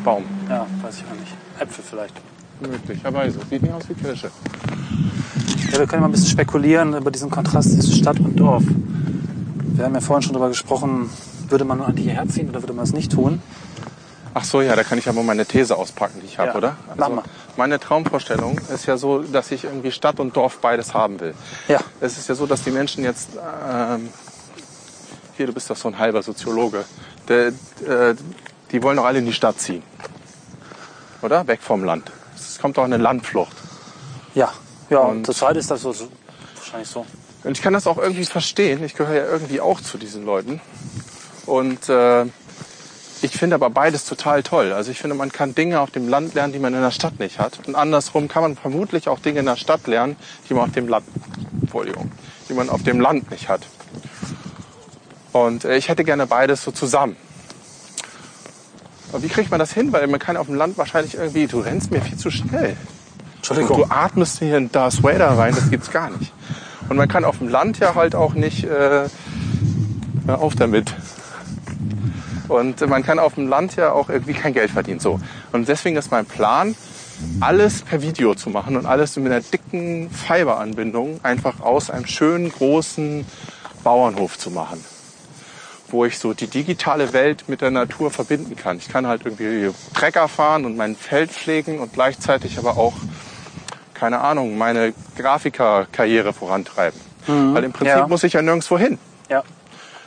Baum. Ja, weiß ich auch nicht. Äpfel vielleicht. Möglicherweise. Sieht nicht aus wie Kirsche. Ja, wir können mal ein bisschen spekulieren über diesen Kontrast zwischen Stadt und Dorf. Wir haben ja vorhin schon darüber gesprochen, würde man nur an hierher ziehen oder würde man es nicht tun? Ach so, ja, da kann ich mal meine These auspacken, die ich habe, Ja, oder? Also mach mal. Meine Traumvorstellung ist ja so, dass ich irgendwie Stadt und Dorf beides haben will. Ja. Es ist ja so, dass die Menschen jetzt, ähm, hier, du bist doch so ein halber Soziologe, der, äh, die wollen doch alle in die Stadt ziehen. Oder? Weg vom Land. Es kommt doch eine Landflucht. Ja. Ja, Und- zurzeit ist das so, so wahrscheinlich so. Und ich kann das auch irgendwie verstehen. Ich gehöre ja irgendwie auch zu diesen Leuten. Und äh, ich finde aber beides total toll. Also ich finde, man kann Dinge auf dem Land lernen, die man in der Stadt nicht hat. Und andersrum kann man vermutlich auch Dinge in der Stadt lernen, die man auf dem Land, Entschuldigung, die man auf dem Land nicht hat. Und äh, ich hätte gerne beides so zusammen. Aber wie kriegt man das hin? Weil man kann auf dem Land wahrscheinlich irgendwie, du rennst mir viel zu schnell. Entschuldigung. Du atmest hier in Darth Vader rein, das gibt's gar nicht. Und man kann auf dem Land ja halt auch nicht, äh, auf damit. Und man kann auf dem Land ja auch irgendwie kein Geld verdienen. So. Und deswegen ist mein Plan, alles per Video zu machen und alles mit einer dicken Fiberanbindung einfach aus einem schönen großen Bauernhof zu machen. Wo ich so die digitale Welt mit der Natur verbinden kann. Ich kann halt irgendwie Trecker fahren und mein Feld pflegen und gleichzeitig aber auch keine Ahnung, meine Grafikerkarriere vorantreiben. Weil im Prinzip Ja. muss ich ja nirgendwo hin. Ja.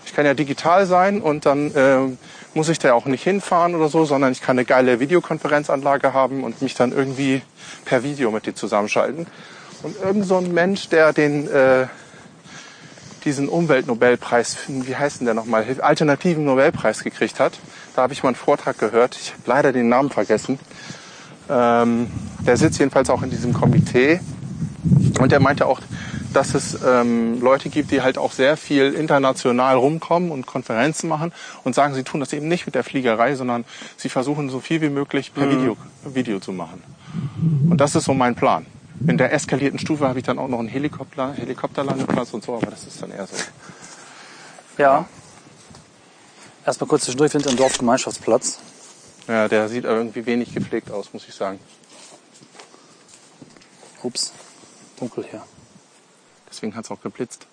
Ich kann ja digital sein und dann ähm, muss ich da auch nicht hinfahren oder so, sondern ich kann eine geile Videokonferenzanlage haben und mich dann irgendwie per Video mit dir zusammenschalten. Und irgend so ein Mensch, der den äh, diesen Umweltnobelpreis, wie heißt denn der nochmal, alternativen Nobelpreis gekriegt hat. Da habe ich mal einen Vortrag gehört. Ich habe leider den Namen vergessen. Ähm, der sitzt jedenfalls auch in diesem Komitee. Und der meinte auch, dass es ähm, Leute gibt, die halt auch sehr viel international rumkommen und Konferenzen machen und sagen, sie tun das eben nicht mit der Fliegerei, sondern sie versuchen so viel wie möglich per Video, Video zu machen. Und das ist so mein Plan. In der eskalierten Stufe habe ich dann auch noch einen Helikopter, Helikopterlandeplatz und so, aber das ist dann eher so. Ja. Erstmal kurz zwischendurch, sind am Dorfgemeinschaftsplatz. Ja, der sieht aber irgendwie wenig gepflegt aus, muss ich sagen. Ups, dunkel hier. Deswegen hat es auch geblitzt.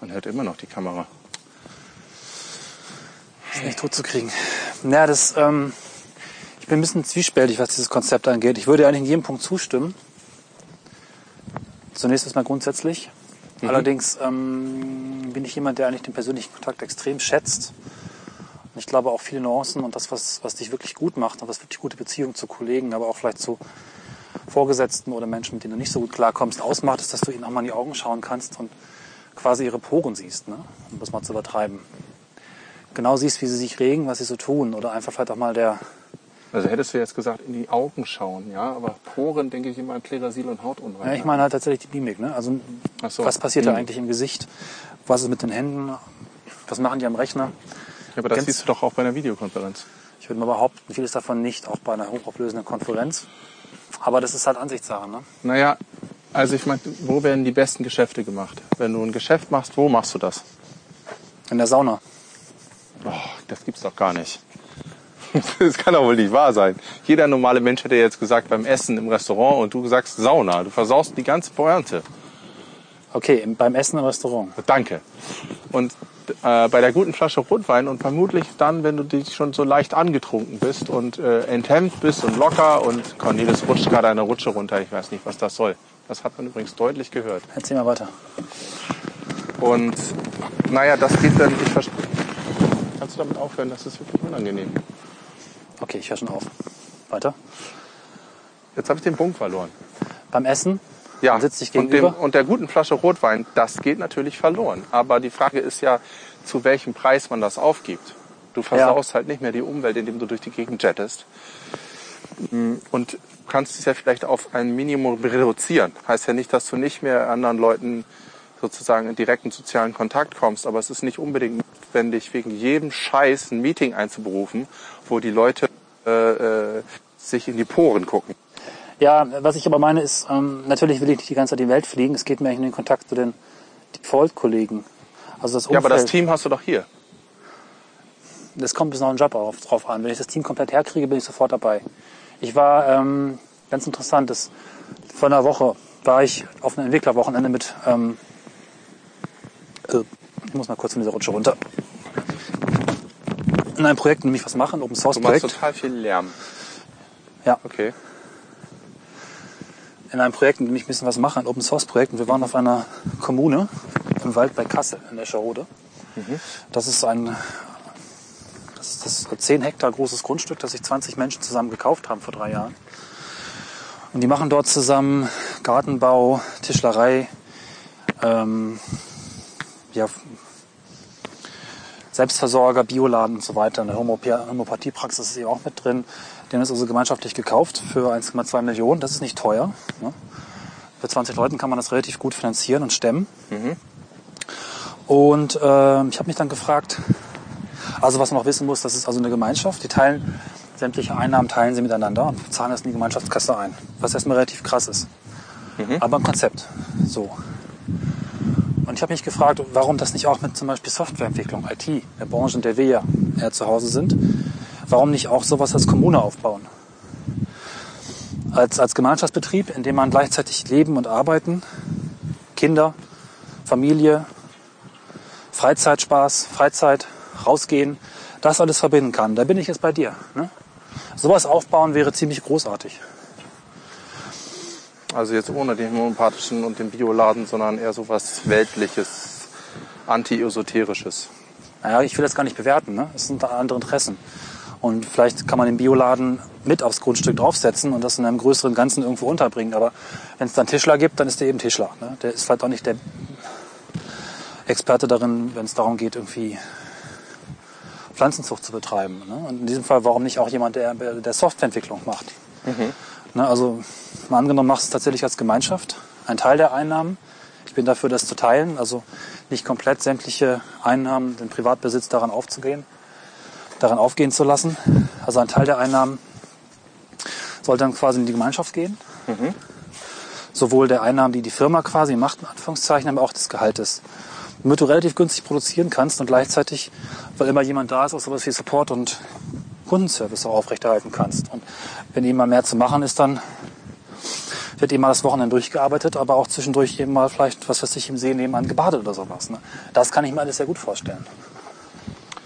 Man hört immer noch die Kamera. Ist nicht tot zu kriegen. Naja, das, ähm, bin ein bisschen zwiespältig, was dieses Konzept angeht. Ich würde eigentlich in jedem Punkt zustimmen. Zunächst erstmal grundsätzlich. Allerdings ähm, bin ich jemand, der eigentlich den persönlichen Kontakt extrem schätzt. Und ich glaube auch viele Nuancen und das, was, was dich wirklich gut macht und was wirklich gute Beziehungen zu Kollegen, aber auch vielleicht zu Vorgesetzten oder Menschen, mit denen du nicht so gut klarkommst, ausmacht, ist, dass du ihnen auch mal in die Augen schauen kannst und quasi ihre Poren siehst, ne? um das mal zu übertreiben. Genau siehst, wie sie sich regen, was sie so tun oder einfach vielleicht auch mal der, Also hättest du jetzt gesagt, in die Augen schauen, ja, aber Poren denke ich immer an Klerasil und Hautunreinheit. ja, ich meine halt tatsächlich die Mimik, ne? also Ach so. was passiert da Mimik. eigentlich im Gesicht, was ist mit den Händen, was machen die am Rechner. Ja, aber das Ganz- siehst du doch auch bei einer Videokonferenz. Ich würde mal behaupten, vieles davon nicht, auch bei einer hochauflösenden Konferenz. Aber das ist halt Ansichtssache. Ne? Naja, also ich meine, wo werden die besten Geschäfte gemacht? Wenn du ein Geschäft machst, wo machst du das? In der Sauna. Oh, das gibt's doch gar nicht. Das kann doch wohl nicht wahr sein. Jeder normale Mensch hätte jetzt gesagt beim Essen im Restaurant und du sagst Sauna. Du versaust die ganze Pointe. Okay, im, beim Essen im Restaurant. Danke. Und äh, bei der guten Flasche Rotwein und vermutlich dann, wenn du dich schon so leicht angetrunken bist und äh, enthemmt bist und locker und Cornelis rutscht gerade eine Rutsche runter. Ich weiß nicht, was das soll. Das hat man übrigens deutlich gehört. Erzähl mal weiter. Und naja, das geht dann. Ich Kannst du damit aufhören? Das ist wirklich unangenehm. Okay, ich höre schon auf. Weiter. Jetzt habe ich den Punkt verloren. Beim Essen Ja, Man sitzt sich und, dem, gegenüber. und der guten Flasche Rotwein, das geht natürlich verloren. Aber die Frage ist ja, zu welchem Preis man das aufgibt. Du versaust halt nicht mehr die Umwelt, indem du durch die Gegend jettest. Mm, Und du kannst es ja vielleicht auf ein Minimum reduzieren. Heißt ja nicht, dass du nicht mehr anderen Leuten sozusagen in direkten sozialen Kontakt kommst, aber es ist nicht unbedingt notwendig, wegen jedem Scheiß ein Meeting einzuberufen, wo die Leute äh, äh, sich in die Poren gucken. Ja, was ich aber meine ist, ähm, natürlich will ich nicht die ganze Zeit die Welt fliegen. Es geht mir eigentlich um den Kontakt zu den Default-Kollegen. Also das Ja, aber das Team hast du doch hier. Das kommt bis noch einen Job auf, drauf an. Wenn ich das Team komplett herkriege, bin ich sofort dabei. Ich war, ähm, ganz interessant, das, vor einer Woche war ich auf einem Entwicklerwochenende mit, ähm, äh, ich muss mal kurz von dieser Rutsche runter. In einem Projekt, nämlich was machen, Open Source Du machst Projekt. total viel Lärm. Ja, Okay. in einem Projekt, in dem ich ein bisschen was mache, ein Open Source Projekt. Und wir waren auf einer Kommune im Wald bei Kassel in Escherode. Das ist ein das ist das 10 Hektar großes Grundstück, das sich 20 Menschen zusammen gekauft haben vor drei Jahren. Und die machen dort zusammen Gartenbau, Tischlerei, ähm, ja, Selbstversorger, Bioladen und so weiter. Eine Homöopa- Homöopathiepraxis ist hier auch mit drin. Haben das also gemeinschaftlich gekauft für 1,2 Millionen. Das ist nicht teuer. Ne? Für 20 Leuten kann man das relativ gut finanzieren und stemmen. Und äh, ich habe mich dann gefragt, also was man auch wissen muss, das ist also eine Gemeinschaft, die teilen sämtliche Einnahmen teilen sie miteinander und zahlen das in die Gemeinschaftskasse ein, was erstmal relativ krass ist. Aber ein Konzept, so. Und ich habe mich gefragt, warum das nicht auch mit zum Beispiel Softwareentwicklung, IT, der Branche, in der wir ja eher zu Hause sind, warum nicht auch sowas als Kommune aufbauen? Als, als Gemeinschaftsbetrieb, in dem man gleichzeitig leben und arbeiten, Kinder, Familie, Freizeitspaß, Freizeit, rausgehen, das alles verbinden kann. Da bin ich jetzt bei dir. Ne? Sowas aufbauen wäre ziemlich großartig. Also jetzt ohne den homöopathischen und den Bioladen, sondern eher so was Weltliches, Anti-Esoterisches. Naja, ich will das gar nicht bewerten. Ne? Es sind andere Interessen. Und vielleicht kann man den Bioladen mit aufs Grundstück draufsetzen und das in einem größeren Ganzen irgendwo unterbringen. Aber wenn es dann Tischler gibt, dann ist der eben Tischler. Ne? Der ist vielleicht auch nicht der Experte darin, wenn es darum geht, irgendwie Pflanzenzucht zu betreiben. Ne? Und in diesem Fall, warum nicht auch jemand, der, der Softwareentwicklung macht? Ne, also mal angenommen, machst es tatsächlich als Gemeinschaft. Ein Teil der Einnahmen. Ich bin dafür, das zu teilen. Also nicht komplett sämtliche Einnahmen, den Privatbesitz daran aufzugehen, daran aufgehen zu lassen. Also ein Teil der Einnahmen soll dann quasi in die Gemeinschaft gehen. Sowohl der Einnahmen, die die Firma quasi macht, in Anführungszeichen, aber auch des Gehaltes. Damit du relativ günstig produzieren kannst und gleichzeitig, weil immer jemand da ist, auch sowas wie Support und Kundenservice auch aufrechterhalten kannst. Und wenn eben mal mehr zu machen ist, dann wird eben mal das Wochenende durchgearbeitet, aber auch zwischendurch eben mal vielleicht, was weiß ich, im See nebenan gebadet oder sowas. Ne? Das kann ich mir alles sehr gut vorstellen.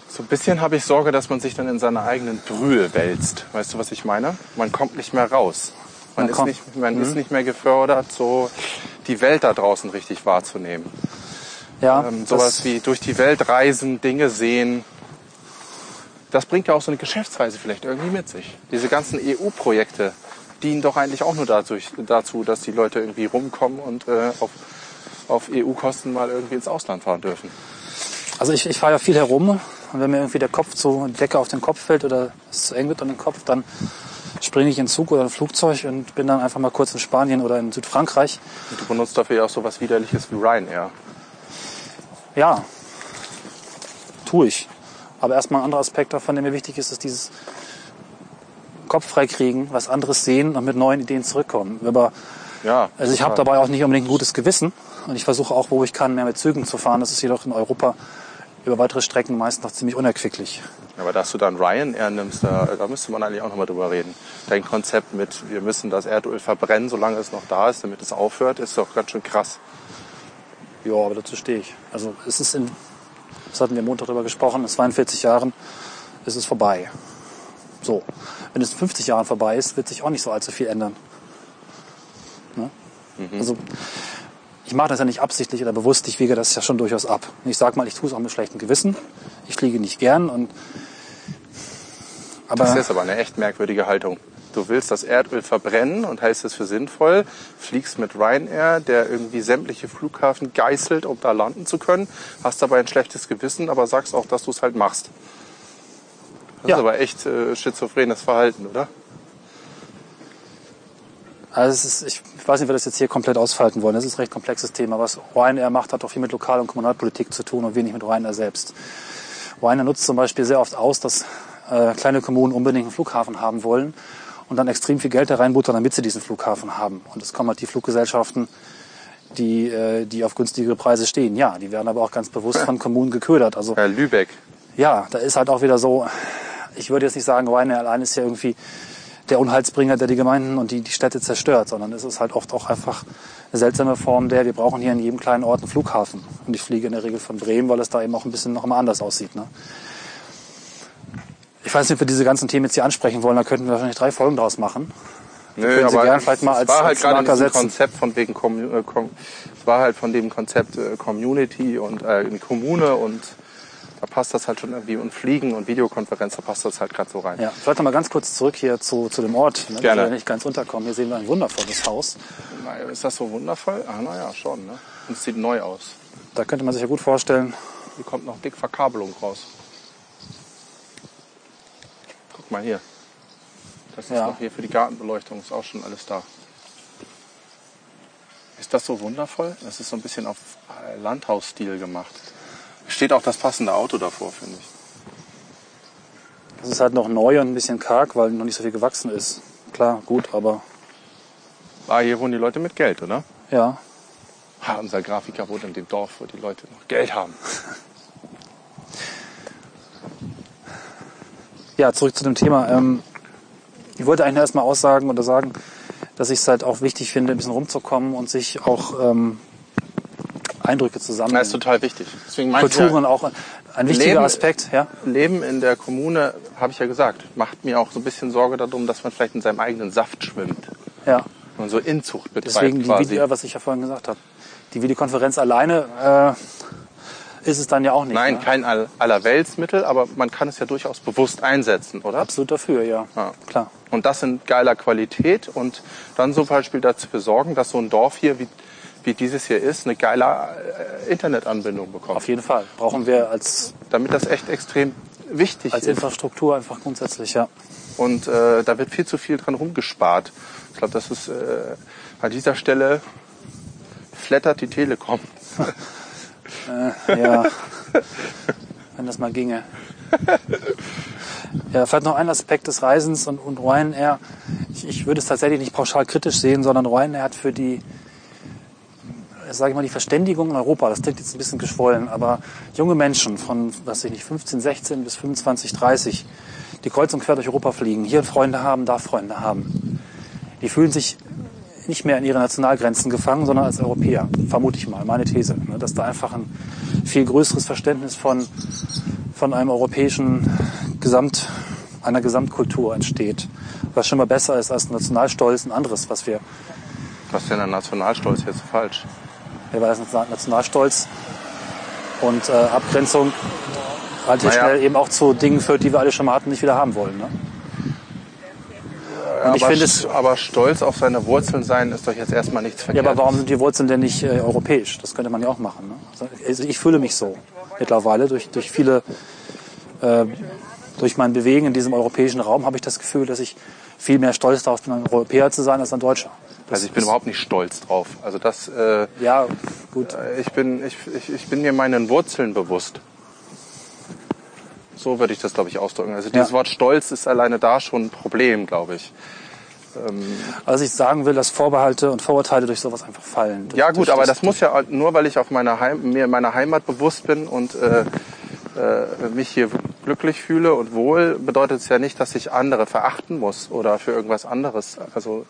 So ein bisschen habe ich Sorge, dass man sich dann in seiner eigenen Brühe wälzt. Weißt du, was ich meine? Man kommt nicht mehr raus. Man, Man ist, nicht, man ist nicht mehr gefördert, so die Welt da draußen richtig wahrzunehmen. Ja, Ähm, sowas wie durch die Welt reisen, Dinge sehen. Das bringt ja auch so eine Geschäftsreise vielleicht irgendwie mit sich. Diese ganzen EU-Projekte dienen doch eigentlich auch nur dadurch, dazu, dass die Leute irgendwie rumkommen und äh, auf, auf EU-Kosten mal irgendwie ins Ausland fahren dürfen. Also ich, ich fahre ja viel herum und wenn mir irgendwie der Kopf zu, die Decke auf den Kopf fällt oder es zu eng wird an den Kopf, dann springe ich in Zug oder ein Flugzeug und bin dann einfach mal kurz in Spanien oder in Südfrankreich. Und du benutzt dafür ja auch sowas Widerliches wie Ryanair. Ja, tue ich. Aber erstmal ein anderer Aspekt davon, der mir wichtig ist, ist dieses Kopf freikriegen, was anderes sehen und mit neuen Ideen zurückkommen. Aber Ja. also ich habe dabei auch nicht unbedingt ein gutes Gewissen und ich versuche auch, wo ich kann, mehr mit Zügen zu fahren. Das ist jedoch in Europa über weitere Strecken meist noch ziemlich unerquicklich. Aber dass du dann Ryanair nimmst, da, da müsste man eigentlich auch nochmal drüber reden. Dein Konzept mit, wir müssen das Erdöl verbrennen, solange es noch da ist, damit es aufhört, ist doch ganz schön krass. Ja, aber dazu stehe ich. Also es ist in, das hatten wir Montag darüber gesprochen, in 42 Jahren ist es vorbei. So. Wenn es in 50 Jahren vorbei ist, wird sich auch nicht so allzu viel ändern. Ne? Also ich mache das ja nicht absichtlich oder bewusst, ich wege das ja schon durchaus ab. Ich sage mal, ich tue es auch mit schlechtem Gewissen. Ich fliege nicht gern und aber Das ist aber eine echt merkwürdige Haltung. Du willst das Erdöl verbrennen und hältst es für sinnvoll, fliegst mit Ryanair, der irgendwie sämtliche Flughafen geißelt, um da landen zu können, hast dabei ein schlechtes Gewissen, aber sagst auch, dass du es halt machst. Das Ja. ist aber echt äh, schizophrenes Verhalten, oder? Also ist, ich weiß nicht, ob wir das jetzt hier komplett ausfalten wollen. Das ist ein recht komplexes Thema. Was Ryanair macht, hat auch viel mit Lokal- und Kommunalpolitik zu tun und wenig mit Ryanair selbst. Ryanair nutzt zum Beispiel sehr oft aus, dass äh, kleine Kommunen unbedingt einen Flughafen haben wollen und dann extrem viel Geld da reinbuttern, damit sie diesen Flughafen haben. Und es kommen halt die Fluggesellschaften, die, äh, die auf günstigere Preise stehen. Ja, die werden aber auch ganz bewusst von Kommunen geködert. Also Herr Lübeck. ja, da ist halt auch wieder so, ich würde jetzt nicht sagen, Ryanair allein ist ja irgendwie der Unheilsbringer, der die Gemeinden und die, die Städte zerstört, sondern es ist halt oft auch einfach eine seltsame Form der, wir brauchen hier in jedem kleinen Ort einen Flughafen. Und ich fliege in der Regel von Bremen, weil es da eben auch ein bisschen noch mal anders aussieht. Ne? Ich weiß nicht, ob wir diese ganzen Themen jetzt hier ansprechen wollen, da könnten wir wahrscheinlich drei Folgen draus machen. Nö, können Sie gern vielleicht mal es als- war halt als gerade setzen. Konzept von wegen Commu- äh, Com es war halt von dem Konzept äh, Community und äh, Kommune und da passt das halt schon irgendwie und Fliegen und Videokonferenz, da passt das halt gerade so rein. Ja, vielleicht noch mal ganz kurz zurück hier zu, zu dem Ort, ne, Gerne. wir nicht ganz unterkommen. Hier sehen wir ein wundervolles Haus. Na, Ist das so wundervoll? Ah, naja, schon. Ne? Und es sieht neu aus. Da könnte man sich ja gut vorstellen, Hier kommt noch dick Verkabelung raus. Mal hier. Das ist Ja. noch hier für die Gartenbeleuchtung, ist auch schon alles da. Ist das so wundervoll? Das ist so ein bisschen auf äh, Landhausstil gemacht. Steht auch das passende Auto davor, finde ich. Das ist halt noch neu und ein bisschen karg, weil noch nicht so viel gewachsen ist. Klar, gut, aber Ah, hier wohnen die Leute mit Geld, oder? ja. Ha, unser Grafiker wohnt in dem Dorf, wo die Leute noch Geld haben. Ja, zurück zu dem Thema. Ähm, ich wollte eigentlich erstmal aussagen oder sagen, dass ich es halt auch wichtig finde, ein bisschen rumzukommen und sich auch ähm, Eindrücke zu sammeln. Das ist total wichtig. Deswegen Kulturen ja, auch ein wichtiger Leben- Aspekt, ja. Leben in der Kommune, habe ich ja gesagt, macht mir auch so ein bisschen Sorge darum, dass man vielleicht in seinem eigenen Saft schwimmt. ja. Und so Inzucht betreibt Deswegen die quasi. Video, was ich ja vorhin gesagt habe. Die Videokonferenz alleine äh, ist es dann ja auch nicht. Nein, ne? kein All Allerweltsmittel, aber man kann es ja durchaus bewusst einsetzen, oder? Absolut dafür, ja. Ja. Klar. Und das in geiler Qualität und dann zum Beispiel dafür sorgen, dass so ein Dorf hier, wie, wie dieses hier ist, eine geile äh, Internetanbindung bekommt. Auf jeden Fall. Brauchen wir als Damit das echt extrem wichtig Als ist. Infrastruktur einfach grundsätzlich, ja. Und äh, da wird viel zu viel dran rumgespart. Ich glaube, das ist äh, an dieser Stelle flattert die Telekom. Ja. Wenn das mal ginge. Ja, vielleicht noch ein Aspekt des Reisens und, und Ryanair. Ich, ich würde es tatsächlich nicht pauschal kritisch sehen, sondern Ryanair hat für die, sage ich mal, die Verständigung in Europa, das klingt jetzt ein bisschen geschwollen, aber junge Menschen von, was ich nicht, 15, 16 bis 25, 30, die kreuz und quer durch Europa fliegen, hier Freunde haben, da Freunde haben. Die fühlen sich nicht mehr in ihre Nationalgrenzen gefangen, sondern als Europäer, vermute ich mal, meine These. ne, Dass da einfach ein viel größeres Verständnis von, von einem europäischen Gesamt, einer Gesamtkultur entsteht. Was schon mal besser ist als Nationalstolz, ein anderes, was wir, Was ist denn der Nationalstolz jetzt falsch? ja, weil das Nationalstolz und äh, Abgrenzung hier Naja. schnell eben auch zu Dingen führt, die wir alle schon mal hatten, nicht wieder haben wollen. Ne? Und ich aber, finde es, aber stolz auf seine Wurzeln sein ist doch jetzt erstmal nichts Ja, verkehrt. aber warum sind die Wurzeln denn nicht äh, europäisch? Das könnte man ja auch machen. Ne? Also ich fühle mich so mittlerweile durch, durch viele, äh, durch mein Bewegen in diesem europäischen Raum habe ich das Gefühl, dass ich viel mehr stolz darauf bin, ein Europäer zu sein als ein Deutscher. Das Also ich bin überhaupt nicht stolz drauf. Also das, äh, Ja, gut. ich bin, ich, ich, ich bin mir meinen Wurzeln bewusst. So würde ich das, glaube ich, ausdrücken. Also dieses Ja. Wort Stolz ist alleine da schon ein Problem, glaube ich. Also ich sagen will, dass Vorbehalte und Vorurteile durch sowas einfach fallen. Ja gut, aber das muss ja nur, weil ich auf meiner Heim, mir meiner Heimat bewusst bin und äh, äh, mich hier glücklich fühle und wohl, bedeutet es ja nicht, dass ich andere verachten muss oder für irgendwas anderes. Also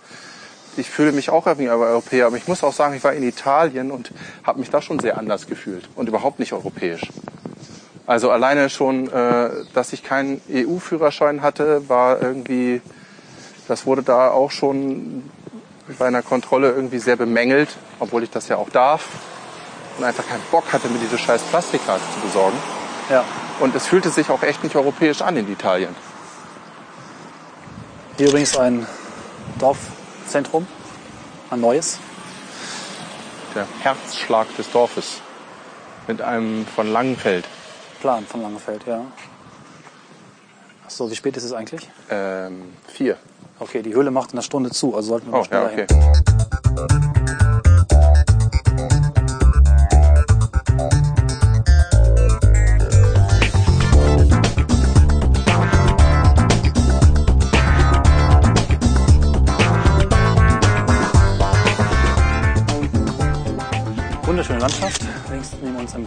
ich fühle mich auch irgendwie Europäer, aber ich muss auch sagen, ich war in Italien und habe mich da schon sehr anders gefühlt und überhaupt nicht europäisch. Also alleine schon, äh, dass ich keinen EU-Führerschein hatte, war irgendwie, das wurde da auch schon bei einer Kontrolle irgendwie sehr bemängelt, obwohl ich das ja auch darf und einfach keinen Bock hatte, mir diese scheiß Plastikkarte zu besorgen. Ja. Und es fühlte sich auch echt nicht europäisch an in Italien. Hier übrigens ein Dorfzentrum, ein neues. Der Herzschlag des Dorfes mit einem von Langenfeld. Plan von Langefeld, ja. Ach so, wie spät ist es eigentlich? Ähm, vier. Okay, die Höhle macht in einer Stunde zu, also sollten wir Oh, mal ja, schneller okay. hin.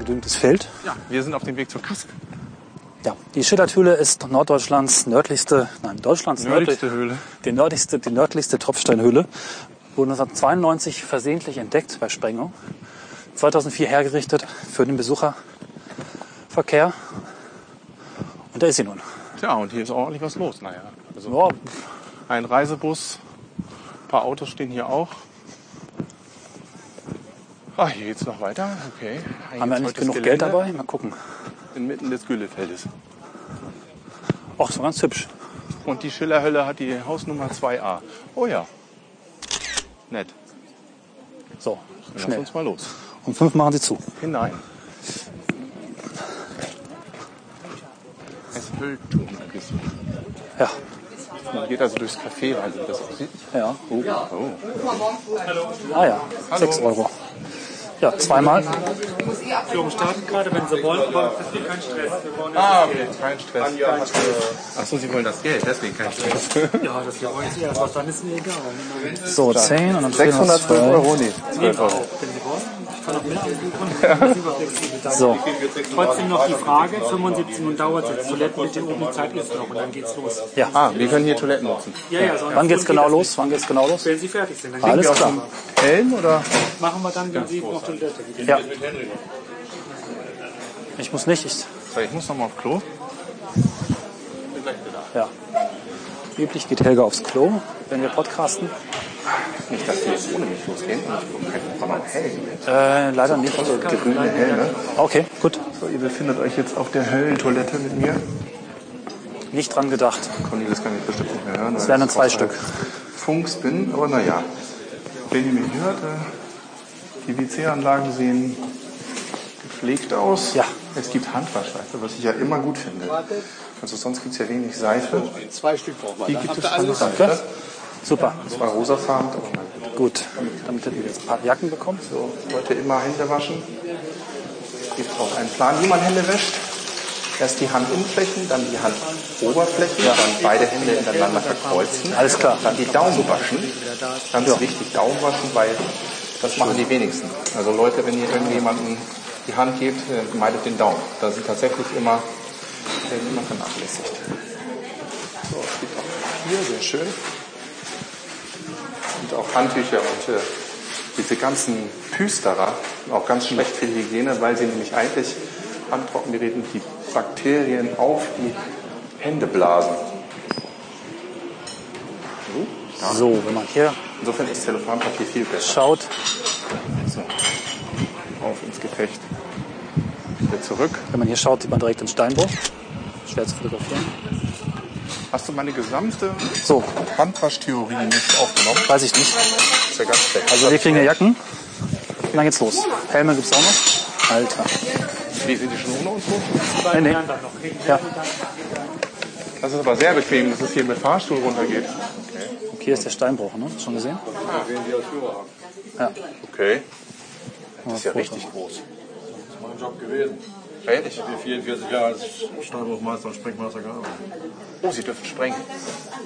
Gedüngtes Feld. Ja, wir sind auf dem Weg zur Kasse. Ja, die Schillerthöhle ist Norddeutschlands nördlichste, nein, Deutschlands Nördlichste nördli- Höhle. Die nördlichste, die nördlichste Tropfsteinhöhle. Wurde 1992 versehentlich entdeckt bei Sprengung. 2004 hergerichtet für den Besucherverkehr. Und da ist sie nun. Tja, und hier ist ordentlich was los. Naja, also Ja, ein Reisebus, ein paar Autos stehen hier auch. Ah, hier geht's noch weiter. Okay. Hier haben wir heute genug das Geld Gelände dabei? Mal gucken. Inmitten des Gülefeldes. Ach, so ganz hübsch. Und die Schillerhölle hat die Hausnummer 2a. Oh ja. Nett. So, Lass schnell. uns mal los. Um fünf machen sie zu. Hinein. Es bisschen. Ja, Man geht also durchs Café rein, wie das aussieht. ja. Oh, oh. Ah ja, sechs Euro. Ja, zweimal. Führung starten gerade, wenn Sie wollen, aber für Sie kein Stress. Wir wollen Ah, okay. Kein Stress. Achso, Sie wollen das Geld, deswegen kein Stress. ja, das wir wollen Sie erst was, dann ist mir egal. So, zehn und dann fehlen noch 612 zwei. Euro, nee, 12 Euro. Wenn Sie wollen, kann auch flexibel. Danke. So, Trotzdem noch die Frage, 75 Minuten dauert es. Toiletten mit der oben Zeit ist noch und dann geht's los. ja. Ah, wir können hier Toiletten nutzen. Ja, ja, sonst Wann geht's genau los? Wann geht's genau los? Wenn Sie fertig sind, dann Alles klar. Helm oder? machen wir dann, wenn Sie noch Toilette gehen. Ja. Ich muss nicht. Ich, So, ich muss noch mal auf Klo. ja. Wie üblich geht Helga aufs Klo, wenn wir podcasten. Nicht, dass die jetzt ohne mich losgehen. Ich habe mal einen Helm mit. Äh, leider nicht. Grüne Helme. Okay, gut. So, ihr befindet euch jetzt auf der Höllentoilette mit mir. Nicht dran gedacht. Cornelis kann mich bestimmt nicht mehr hören. Es wären dann zwei Stück. Funks bin, aber naja. Wenn ihr mich hört, äh, die WC-Anlagen sehen gepflegt aus. Ja, Es gibt Handwaschseife, was ich ja immer gut finde. Also sonst gibt es ja wenig Seife. Zwei Stück brauchen wir. Hier gibt es. Handseife. Super. Das war rosafarben. Gut. Damit hätten wir jetzt ein paar Jacken bekommen. So, Leute immer Hände waschen. Es gibt auch einen Plan, wie man Hände wäscht. Erst die Handinnenflächen, dann die Handoberflächen, dann beide Hände hintereinander verkreuzen. Alles klar. Dann die Daumen waschen. Ganz wichtig, Daumen waschen, weil das machen die wenigsten. Also Leute, wenn ihr irgendjemandem die Hand gebt, äh, meidet den Daumen. Da sind tatsächlich immer, immer vernachlässigt. So, es gibt auch hier, sehr schön. Auch Handtücher und äh, diese ganzen Püsterer, auch ganz schlecht für die Hygiene, weil sie nämlich eigentlich Handtrockengeräten die Bakterien auf die Hände blasen. So, wenn man hier Insofern ist Zellophanpapier viel besser. schaut, So. Auf ins Gefecht. Wieder zurück. wenn man hier schaut, sieht man direkt den Steinbruch. Schwer zu fotografieren. Hast du meine gesamte So, Handwaschtheorie nicht aufgenommen? weiß ich nicht. ist ja ganz schlecht. Also wir kriegen hier Jacken. Und dann geht's los. Helme gibt's auch noch. Alter. Wie sind die schon ohne uns so? Nee, nee. Ja. Das ist aber sehr bequem, dass es hier mit Fahrstuhl runtergeht. Und hier ist der Steinbruch, ne? Schon gesehen? Ja. Okay. Das ist ja richtig groß. Das ist mein Job gewesen. Ehrlich? Ich habe 44 Jahre als Steinbruchmeister und Sprengmeister gearbeitet. Oh, Sie dürfen sprengen.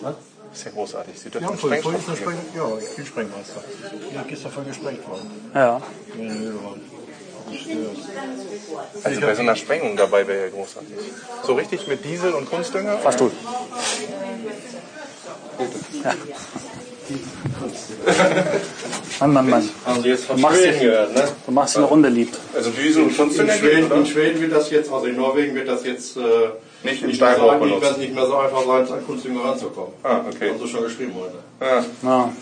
Das ist ja großartig. Sie dürfen Ja, vorhin vorhin ist Spreng, ja, ich bin Sprengmeister. Ja, gestern voll gesprengt worden. Ja. Ich, äh, Also bei so einer Sprengung dabei wäre ja großartig. So richtig mit Diesel und Kunstdünger? Fahrstuhl. Ja. Mann, Mann, Mann. haben Sie jetzt von Du machst Schweden dich- gehört, ne? Du machst eine Runde lieb. Also Diesel und In Kunstdünger? Schweden, oder? in Schweden wird das jetzt, also in Norwegen wird das jetzt äh, Nicht im nicht, mehr so, Steinbruch nicht, mehr, benutzt. nicht mehr so einfach sein, an Kunstdünger ranzukommen. Ah, okay. Haben Sie schon geschrieben heute. Ah. Ja.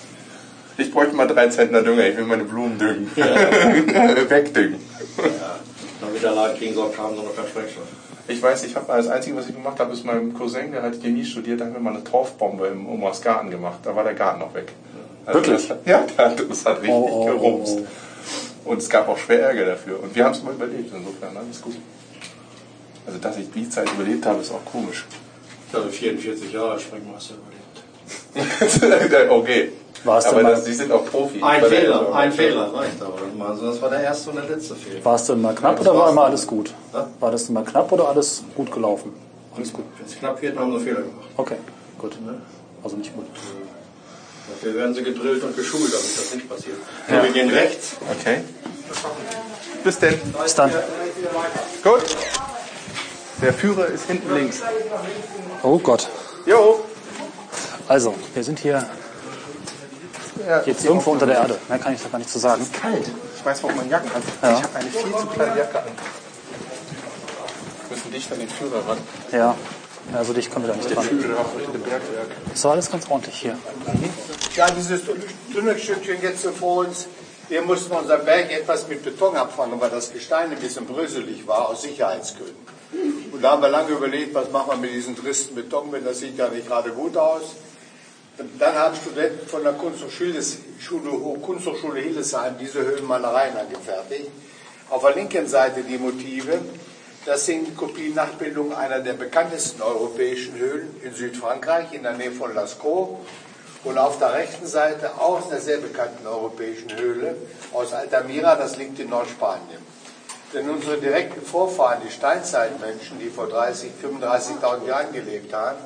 Ich bräuchte mal drei Zentner Dünger. Ich will meine Blumen düngen. Wegdüngen. Damit der Laden kriegen soll, kam noch kein Sprengstoff. Ich weiß, ich habe das Einzige, was ich gemacht habe, ist meinem Cousin, der hat Chemie studiert, da haben wir mal eine Torfbombe im Omas Garten gemacht. Da war der Garten noch weg. Also Wirklich? Das hat, ja, das hat richtig Oh, oh, oh, gerumst. Und es gab auch schwer Ärger dafür. Und wir haben es mal überlebt, insofern alles gut. Also, dass ich die Zeit überlebt habe, ist auch komisch. Ich habe 44 Jahre Sprengmeister überlebt. okay. Warst du Aber mal- das, die sind auch Profi. Ein Fehler, ein Fehler reicht aber. Also das war der erste und der letzte Fehler. War es denn mal knapp oder war immer alles gut? War das denn mal knapp oder alles gut gelaufen? Alles gut. Wenn es knapp wird, haben sie Fehler gemacht. Okay, gut. Also nicht gut. Dafür werden sie gedrillt und geschult, damit das nicht passiert. So, wir gehen rechts. Okay. Bis denn. Bis dann. Gut. Der Führer ist hinten links. Oh Gott. Jo. Also, wir sind hier Ja, jetzt irgendwo unter der Erde. Mehr kann ich da gar nicht zu sagen. kalt. Ich weiß, warum man Jacken hat. Ja. Ich habe eine viel zu kleine Jacke an. Wir müssen dicht an den Führer ran. Ja. Also dich kommen wir da nicht dran. Führer auf dem Bergwerk. Das war alles ganz ordentlich hier. Ja, dieses dünne Stückchen jetzt so vor uns. Hier mussten wir unseren Berg etwas mit Beton abfangen, weil das Gestein ein bisschen bröselig war, aus Sicherheitsgründen. Und da haben wir lange überlegt, was machen wir mit diesem tristen Beton, denn das sieht ja nicht gerade gut aus. Und dann haben Studenten von der Kunsthochschule, Schule, Kunsthochschule Hildesheim diese Höhlenmalereien angefertigt. Auf der linken Seite die Motive. Das sind Kopien Nachbildungen einer der bekanntesten europäischen Höhlen in Südfrankreich, in der Nähe von Lascaux. Und auf der rechten Seite aus einer sehr bekannten europäischen Höhle aus Altamira, das liegt in Nordspanien. Denn unsere direkten Vorfahren, die Steinzeitmenschen, die vor 30, 35.000 Jahren gelebt haben,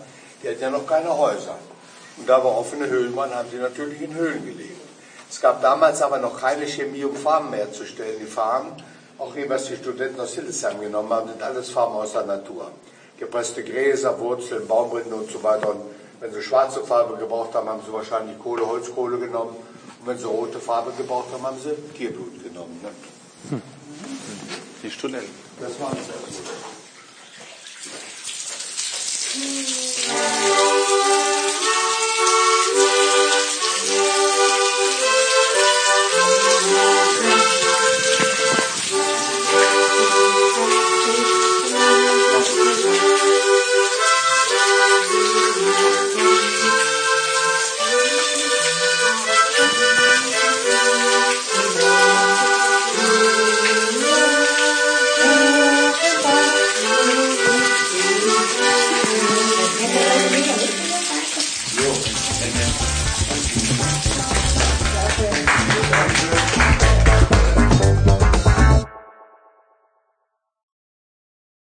die hatten ja noch keine Häuser. Und da wir offene Höhlen waren, haben sie natürlich in Höhlen gelebt. Es gab damals aber noch keine Chemie, um Farben herzustellen. Die Farben, auch eben was die Studenten aus Hildesheim genommen haben, sind alles Farben aus der Natur. Gepresste Gräser, Wurzeln, Baumrinde und so weiter. Und wenn sie schwarze Farbe gebraucht haben, haben sie wahrscheinlich Kohle, Holzkohle genommen. Und wenn sie rote Farbe gebraucht haben, haben sie Tierblut genommen. Ne? Hm. Die Studenten. Das waren sie. Also.